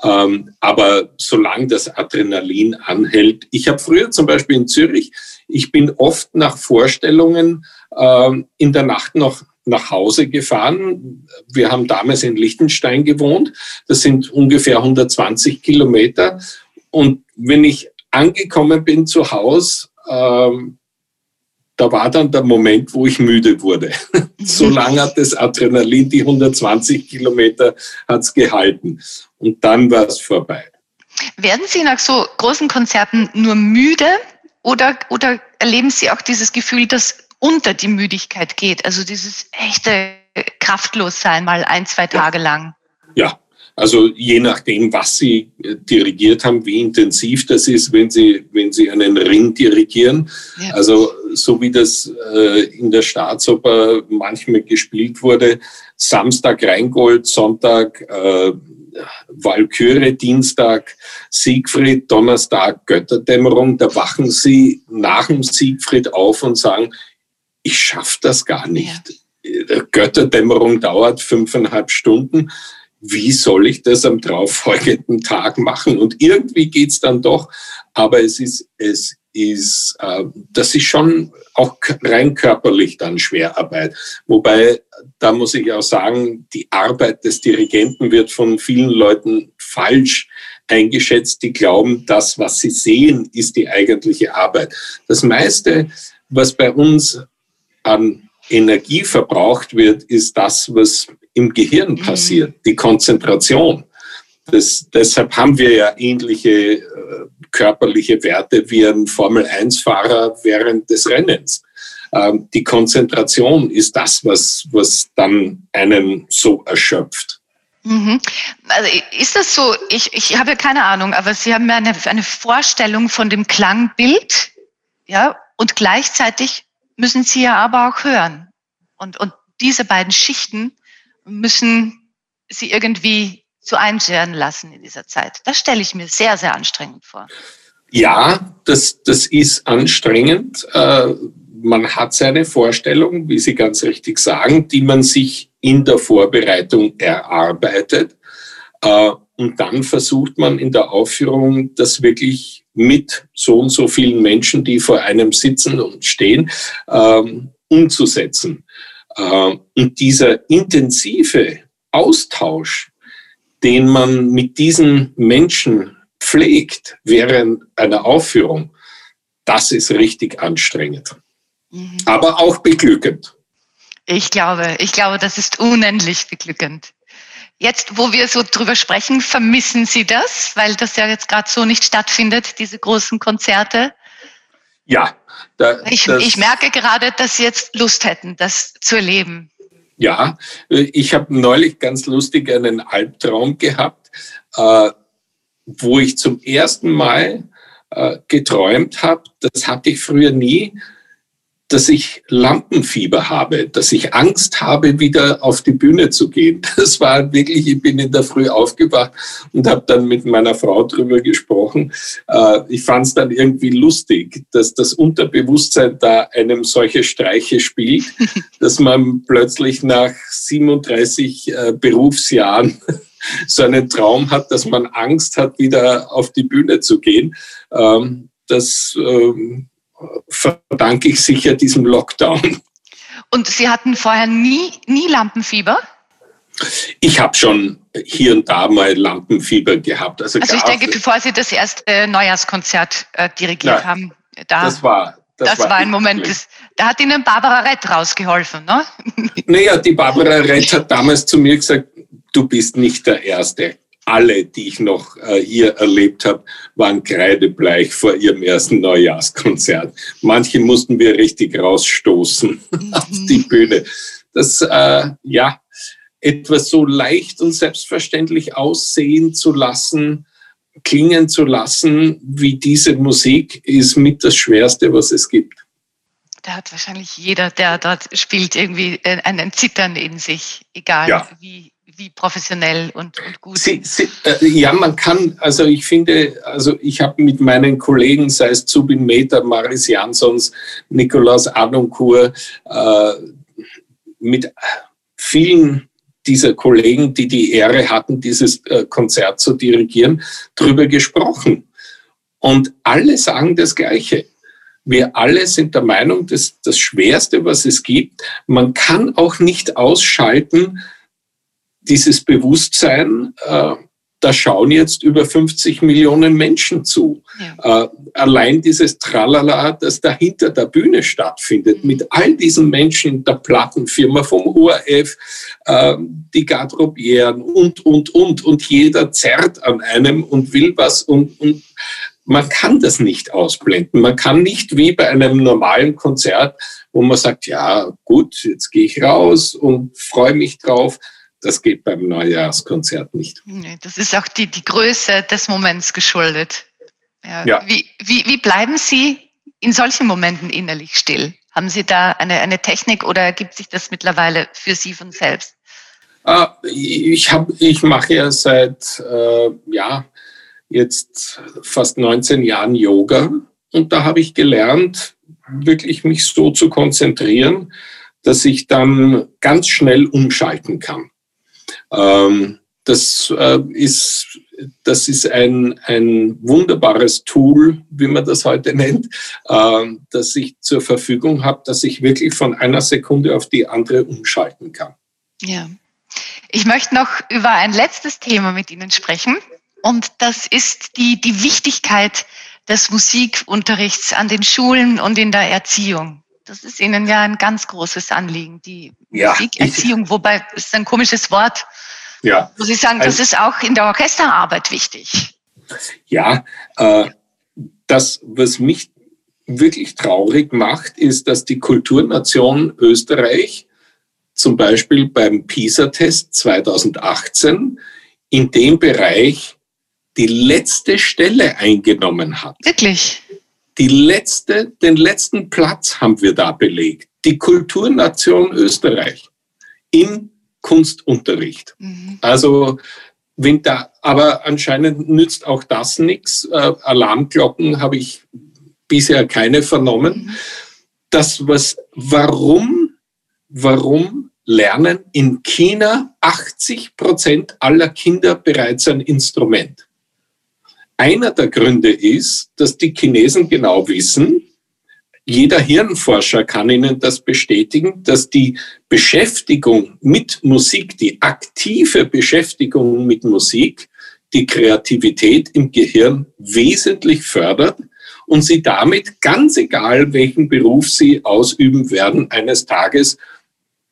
[SPEAKER 3] Ähm, aber solange das Adrenalin anhält, ich habe früher zum Beispiel in Zürich, ich bin oft nach Vorstellungen ähm, in der Nacht noch nach Hause gefahren. Wir haben damals in Liechtenstein gewohnt. Das sind ungefähr 120 Kilometer. Und wenn ich angekommen bin zu Hause, ähm, da war dann der Moment, wo ich müde wurde. so lange hat das Adrenalin, die 120 Kilometer hat's gehalten. Und dann war es vorbei.
[SPEAKER 2] Werden Sie nach so großen Konzerten nur müde oder, oder erleben Sie auch dieses Gefühl, dass unter die Müdigkeit geht? Also dieses echte Kraftlossein mal ein, zwei Tage lang.
[SPEAKER 3] Ja, also je nachdem, was Sie äh, dirigiert haben, wie intensiv das ist, wenn Sie, wenn Sie einen Ring dirigieren. Ja. Also so wie das äh, in der Staatsoper manchmal gespielt wurde, Samstag Rheingold, Sonntag äh, Walküre, Dienstag Siegfried, Donnerstag Götterdämmerung, da wachen Sie nach dem Siegfried auf und sagen, ich schaffe das gar nicht. Ja. Götterdämmerung dauert fünfeinhalb Stunden wie soll ich das am darauffolgenden Tag machen? Und irgendwie geht's dann doch, aber es ist, es ist, äh, das ist schon auch rein körperlich dann Schwerarbeit. Wobei, da muss ich auch sagen, die Arbeit des Dirigenten wird von vielen Leuten falsch eingeschätzt, die glauben, das, was sie sehen, ist die eigentliche Arbeit. Das meiste, was bei uns an Energie verbraucht wird, ist das, was im Gehirn mhm. passiert, die Konzentration. Das, deshalb haben wir ja ähnliche äh, körperliche Werte wie ein Formel-1-Fahrer während des Rennens. Ähm, die Konzentration ist das, was, was dann einen so erschöpft.
[SPEAKER 2] Mhm. Also ist das so, ich, ich habe keine Ahnung, aber Sie haben ja eine, eine Vorstellung von dem Klangbild, ja, und gleichzeitig müssen Sie ja aber auch hören. Und, und diese beiden Schichten müssen sie irgendwie zu eins werden lassen in dieser Zeit. Das stelle ich mir sehr, sehr anstrengend vor.
[SPEAKER 3] Ja, das, das ist anstrengend. Äh, man hat seine Vorstellung, wie Sie ganz richtig sagen, die man sich in der Vorbereitung erarbeitet. Äh, und dann versucht man in der Aufführung das wirklich mit so und so vielen Menschen, die vor einem sitzen und stehen, ähm, umzusetzen. Ähm, und dieser intensive Austausch, den man mit diesen Menschen pflegt während einer Aufführung, das ist richtig anstrengend. Mhm. Aber auch beglückend.
[SPEAKER 2] Ich glaube, ich glaube, das ist unendlich beglückend. Jetzt, wo wir so drüber sprechen, vermissen Sie das, weil das ja jetzt gerade so nicht stattfindet, diese großen Konzerte?
[SPEAKER 3] Ja.
[SPEAKER 2] Da, ich, ich merke gerade, dass Sie jetzt Lust hätten, das zu erleben.
[SPEAKER 3] Ja, ich habe neulich ganz lustig einen Albtraum gehabt, äh, wo ich zum ersten Mal äh, geträumt habe. Das hatte ich früher nie dass ich Lampenfieber habe, dass ich Angst habe, wieder auf die Bühne zu gehen. Das war wirklich, ich bin in der Früh aufgewacht und habe dann mit meiner Frau drüber gesprochen. Äh, ich fand es dann irgendwie lustig, dass das Unterbewusstsein da einem solche Streiche spielt, dass man plötzlich nach 37 äh, Berufsjahren so einen Traum hat, dass man Angst hat, wieder auf die Bühne zu gehen. Ähm, das ähm, verdanke ich sicher diesem Lockdown.
[SPEAKER 2] Und Sie hatten vorher nie, nie Lampenfieber?
[SPEAKER 3] Ich habe schon hier und da mal Lampenfieber gehabt.
[SPEAKER 2] Also, also ich denke, bevor Sie das erste Neujahrskonzert äh, dirigiert ja, haben,
[SPEAKER 3] da, das war,
[SPEAKER 2] das, das war, war ein Moment, das, da hat Ihnen Barbara Rett rausgeholfen, ne?
[SPEAKER 3] Naja, die Barbara Rett hat damals zu mir gesagt, du bist nicht der Erste alle, die ich noch äh, hier erlebt habe, waren kreidebleich vor ihrem ersten Neujahrskonzert. Manche mussten wir richtig rausstoßen mhm. auf die Bühne. Das, äh, ja, etwas so leicht und selbstverständlich aussehen zu lassen, klingen zu lassen, wie diese Musik, ist mit das Schwerste, was es gibt.
[SPEAKER 2] Da hat wahrscheinlich jeder, der dort spielt, irgendwie äh, einen Zittern in sich, egal ja. wie, wie professionell und, und gut.
[SPEAKER 3] Sie, Sie, äh, ja, man kann, also ich finde, also ich habe mit meinen Kollegen, sei es Zubin Meter, Maris Jansons, Nikolaus Adoncourt, äh, mit vielen dieser Kollegen, die die Ehre hatten, dieses äh, Konzert zu dirigieren, drüber gesprochen. Und alle sagen das Gleiche. Wir alle sind der Meinung, dass das Schwerste, was es gibt, man kann auch nicht ausschalten, dieses Bewusstsein, äh, da schauen jetzt über 50 Millionen Menschen zu. Ja. Äh, allein dieses Tralala, das da hinter der Bühne stattfindet, mhm. mit all diesen Menschen der Plattenfirma, vom ORF, äh, die Garderobieren und, und, und. Und jeder zerrt an einem und will was und, und man kann das nicht ausblenden. Man kann nicht wie bei einem normalen Konzert, wo man sagt, ja gut, jetzt gehe ich raus und freue mich drauf. Das geht beim Neujahrskonzert nicht.
[SPEAKER 2] Das ist auch die, die Größe des Moments geschuldet. Ja. ja. Wie, wie, wie bleiben Sie in solchen Momenten innerlich still? Haben Sie da eine, eine Technik oder ergibt sich das mittlerweile für Sie von selbst?
[SPEAKER 3] Ah, ich, hab, ich mache ja seit äh, ja, jetzt fast 19 Jahren Yoga und da habe ich gelernt, wirklich mich so zu konzentrieren, dass ich dann ganz schnell umschalten kann. Ähm, das äh, ist, das ist ein, ein wunderbares Tool, wie man das heute nennt, äh, das ich zur Verfügung habe, dass ich wirklich von einer Sekunde auf die andere umschalten kann.
[SPEAKER 2] Ja. Ich möchte noch über ein letztes Thema mit Ihnen sprechen. Und das ist die, die Wichtigkeit des Musikunterrichts an den Schulen und in der Erziehung. Das ist Ihnen ja ein ganz großes Anliegen, die ja, Musikerziehung, wobei ist ein komisches Wort. Ja. Muss ich sagen, das also, ist auch in der Orchesterarbeit wichtig.
[SPEAKER 3] Ja, äh, das, was mich wirklich traurig macht, ist, dass die Kulturnation Österreich zum Beispiel beim PISA-Test 2018 in dem Bereich die letzte Stelle eingenommen hat.
[SPEAKER 2] Wirklich?
[SPEAKER 3] Die letzte, den letzten Platz haben wir da belegt. Die Kulturnation Österreich im Kunstunterricht. Mhm. Also wenn da, aber anscheinend nützt auch das nichts. Äh, Alarmglocken habe ich bisher keine vernommen. Mhm. Das was, warum, warum lernen in China 80 Prozent aller Kinder bereits ein Instrument? Einer der Gründe ist, dass die Chinesen genau wissen, jeder Hirnforscher kann Ihnen das bestätigen, dass die Beschäftigung mit Musik, die aktive Beschäftigung mit Musik, die Kreativität im Gehirn wesentlich fördert und Sie damit, ganz egal welchen Beruf Sie ausüben werden, eines Tages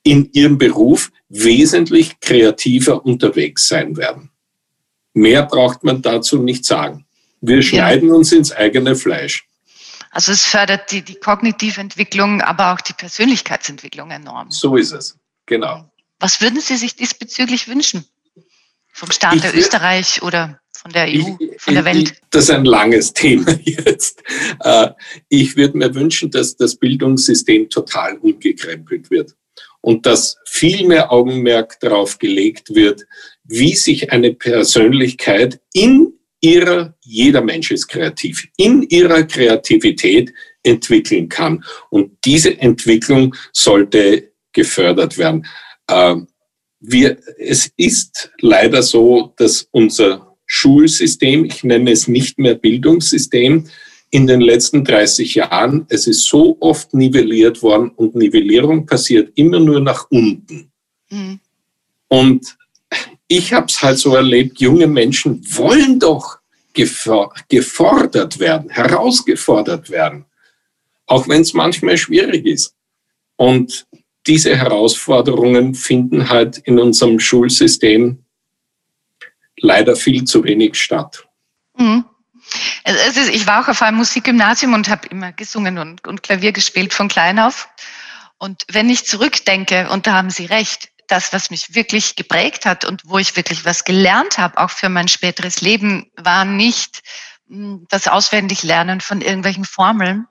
[SPEAKER 3] in Ihrem Beruf wesentlich kreativer unterwegs sein werden. Mehr braucht man dazu nicht sagen. Wir schneiden ja. uns ins eigene Fleisch.
[SPEAKER 2] Also es fördert die, die kognitive Entwicklung, aber auch die Persönlichkeitsentwicklung enorm.
[SPEAKER 3] So ist es, genau.
[SPEAKER 2] Was würden Sie sich diesbezüglich wünschen? Vom Staat ich, der Österreich oder von der EU, ich, von der Welt? Ich,
[SPEAKER 3] das ist ein langes Thema jetzt. Äh, ich würde mir wünschen, dass das Bildungssystem total umgekrempelt wird und dass viel mehr Augenmerk darauf gelegt wird, wie sich eine Persönlichkeit in ihrer, jeder Mensch ist kreativ, in ihrer Kreativität entwickeln kann. Und diese Entwicklung sollte gefördert werden. Ähm, wir, es ist leider so, dass unser Schulsystem, ich nenne es nicht mehr Bildungssystem, in den letzten 30 Jahren, es ist so oft nivelliert worden und Nivellierung passiert immer nur nach unten. Mhm. Und ich habe es halt so erlebt, junge Menschen wollen doch gefordert werden, herausgefordert werden, auch wenn es manchmal schwierig ist. Und diese Herausforderungen finden halt in unserem Schulsystem leider viel zu wenig statt. Mhm.
[SPEAKER 2] Ist, ich war auch auf einem Musikgymnasium und habe immer gesungen und, und Klavier gespielt von klein auf. Und wenn ich zurückdenke, und da haben Sie recht, das, was mich wirklich geprägt hat und wo ich wirklich was gelernt habe, auch für mein späteres Leben, war nicht hm, das Auswendiglernen von irgendwelchen Formeln,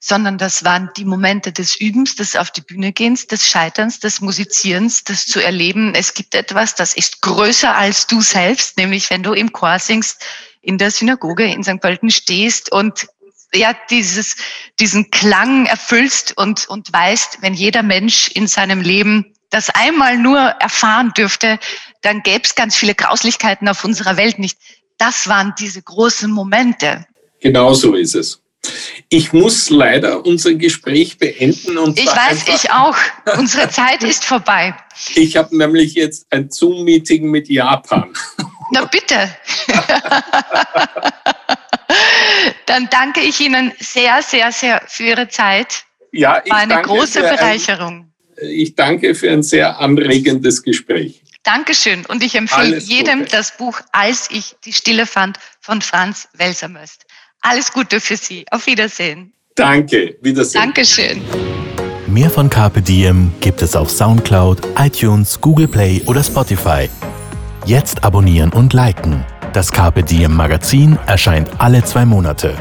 [SPEAKER 2] sondern das waren die Momente des Übens, des auf die Bühne gehens, des Scheiterns, des Musizierens, des zu erleben. Es gibt etwas, das ist größer als du selbst, nämlich wenn du im Chor singst, in der Synagoge in St. Pölten stehst und ja, dieses, diesen Klang erfüllst und, und weißt, wenn jeder Mensch in seinem Leben das einmal nur erfahren dürfte, dann gäbe es ganz viele Grauslichkeiten auf unserer Welt nicht. Das waren diese großen Momente.
[SPEAKER 3] Genau so ist es. Ich muss leider unser Gespräch beenden. Und
[SPEAKER 2] ich weiß, ich auch. Unsere Zeit ist vorbei.
[SPEAKER 3] Ich habe nämlich jetzt ein Zoom-Meeting mit Japan.
[SPEAKER 2] Na bitte. Dann danke ich Ihnen sehr, sehr, sehr für Ihre Zeit.
[SPEAKER 3] Ja, ich
[SPEAKER 2] War eine große Bereicherung.
[SPEAKER 3] Ein, ich danke für ein sehr anregendes Gespräch.
[SPEAKER 2] Dankeschön. Und ich empfehle Alles jedem Gute. das Buch Als ich die Stille fand von Franz Welsermöst. Alles Gute für Sie. Auf Wiedersehen.
[SPEAKER 3] Danke. Wiedersehen.
[SPEAKER 2] Dankeschön.
[SPEAKER 1] Mehr von Carpe Diem gibt es auf Soundcloud, iTunes, Google Play oder Spotify. Jetzt abonnieren und liken. Das Carpe Diem Magazin erscheint alle zwei Monate.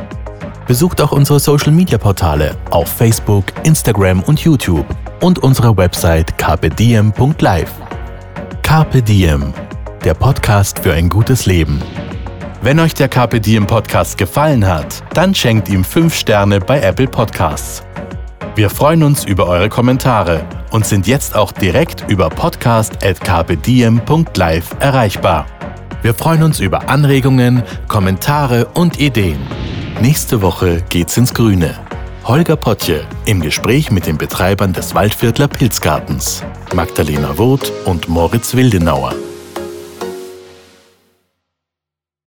[SPEAKER 1] Besucht auch unsere Social Media Portale auf Facebook, Instagram und YouTube und unsere Website carpediem.live. Carpe Diem, der Podcast für ein gutes Leben. Wenn euch der Carpe Diem Podcast gefallen hat, dann schenkt ihm 5 Sterne bei Apple Podcasts. Wir freuen uns über eure Kommentare und sind jetzt auch direkt über podcast.kpdiem.live erreichbar. Wir freuen uns über Anregungen, Kommentare und Ideen. Nächste Woche geht's ins Grüne. Holger Potje im Gespräch mit den Betreibern des Waldviertler Pilzgartens, Magdalena Woth und Moritz Wildenauer.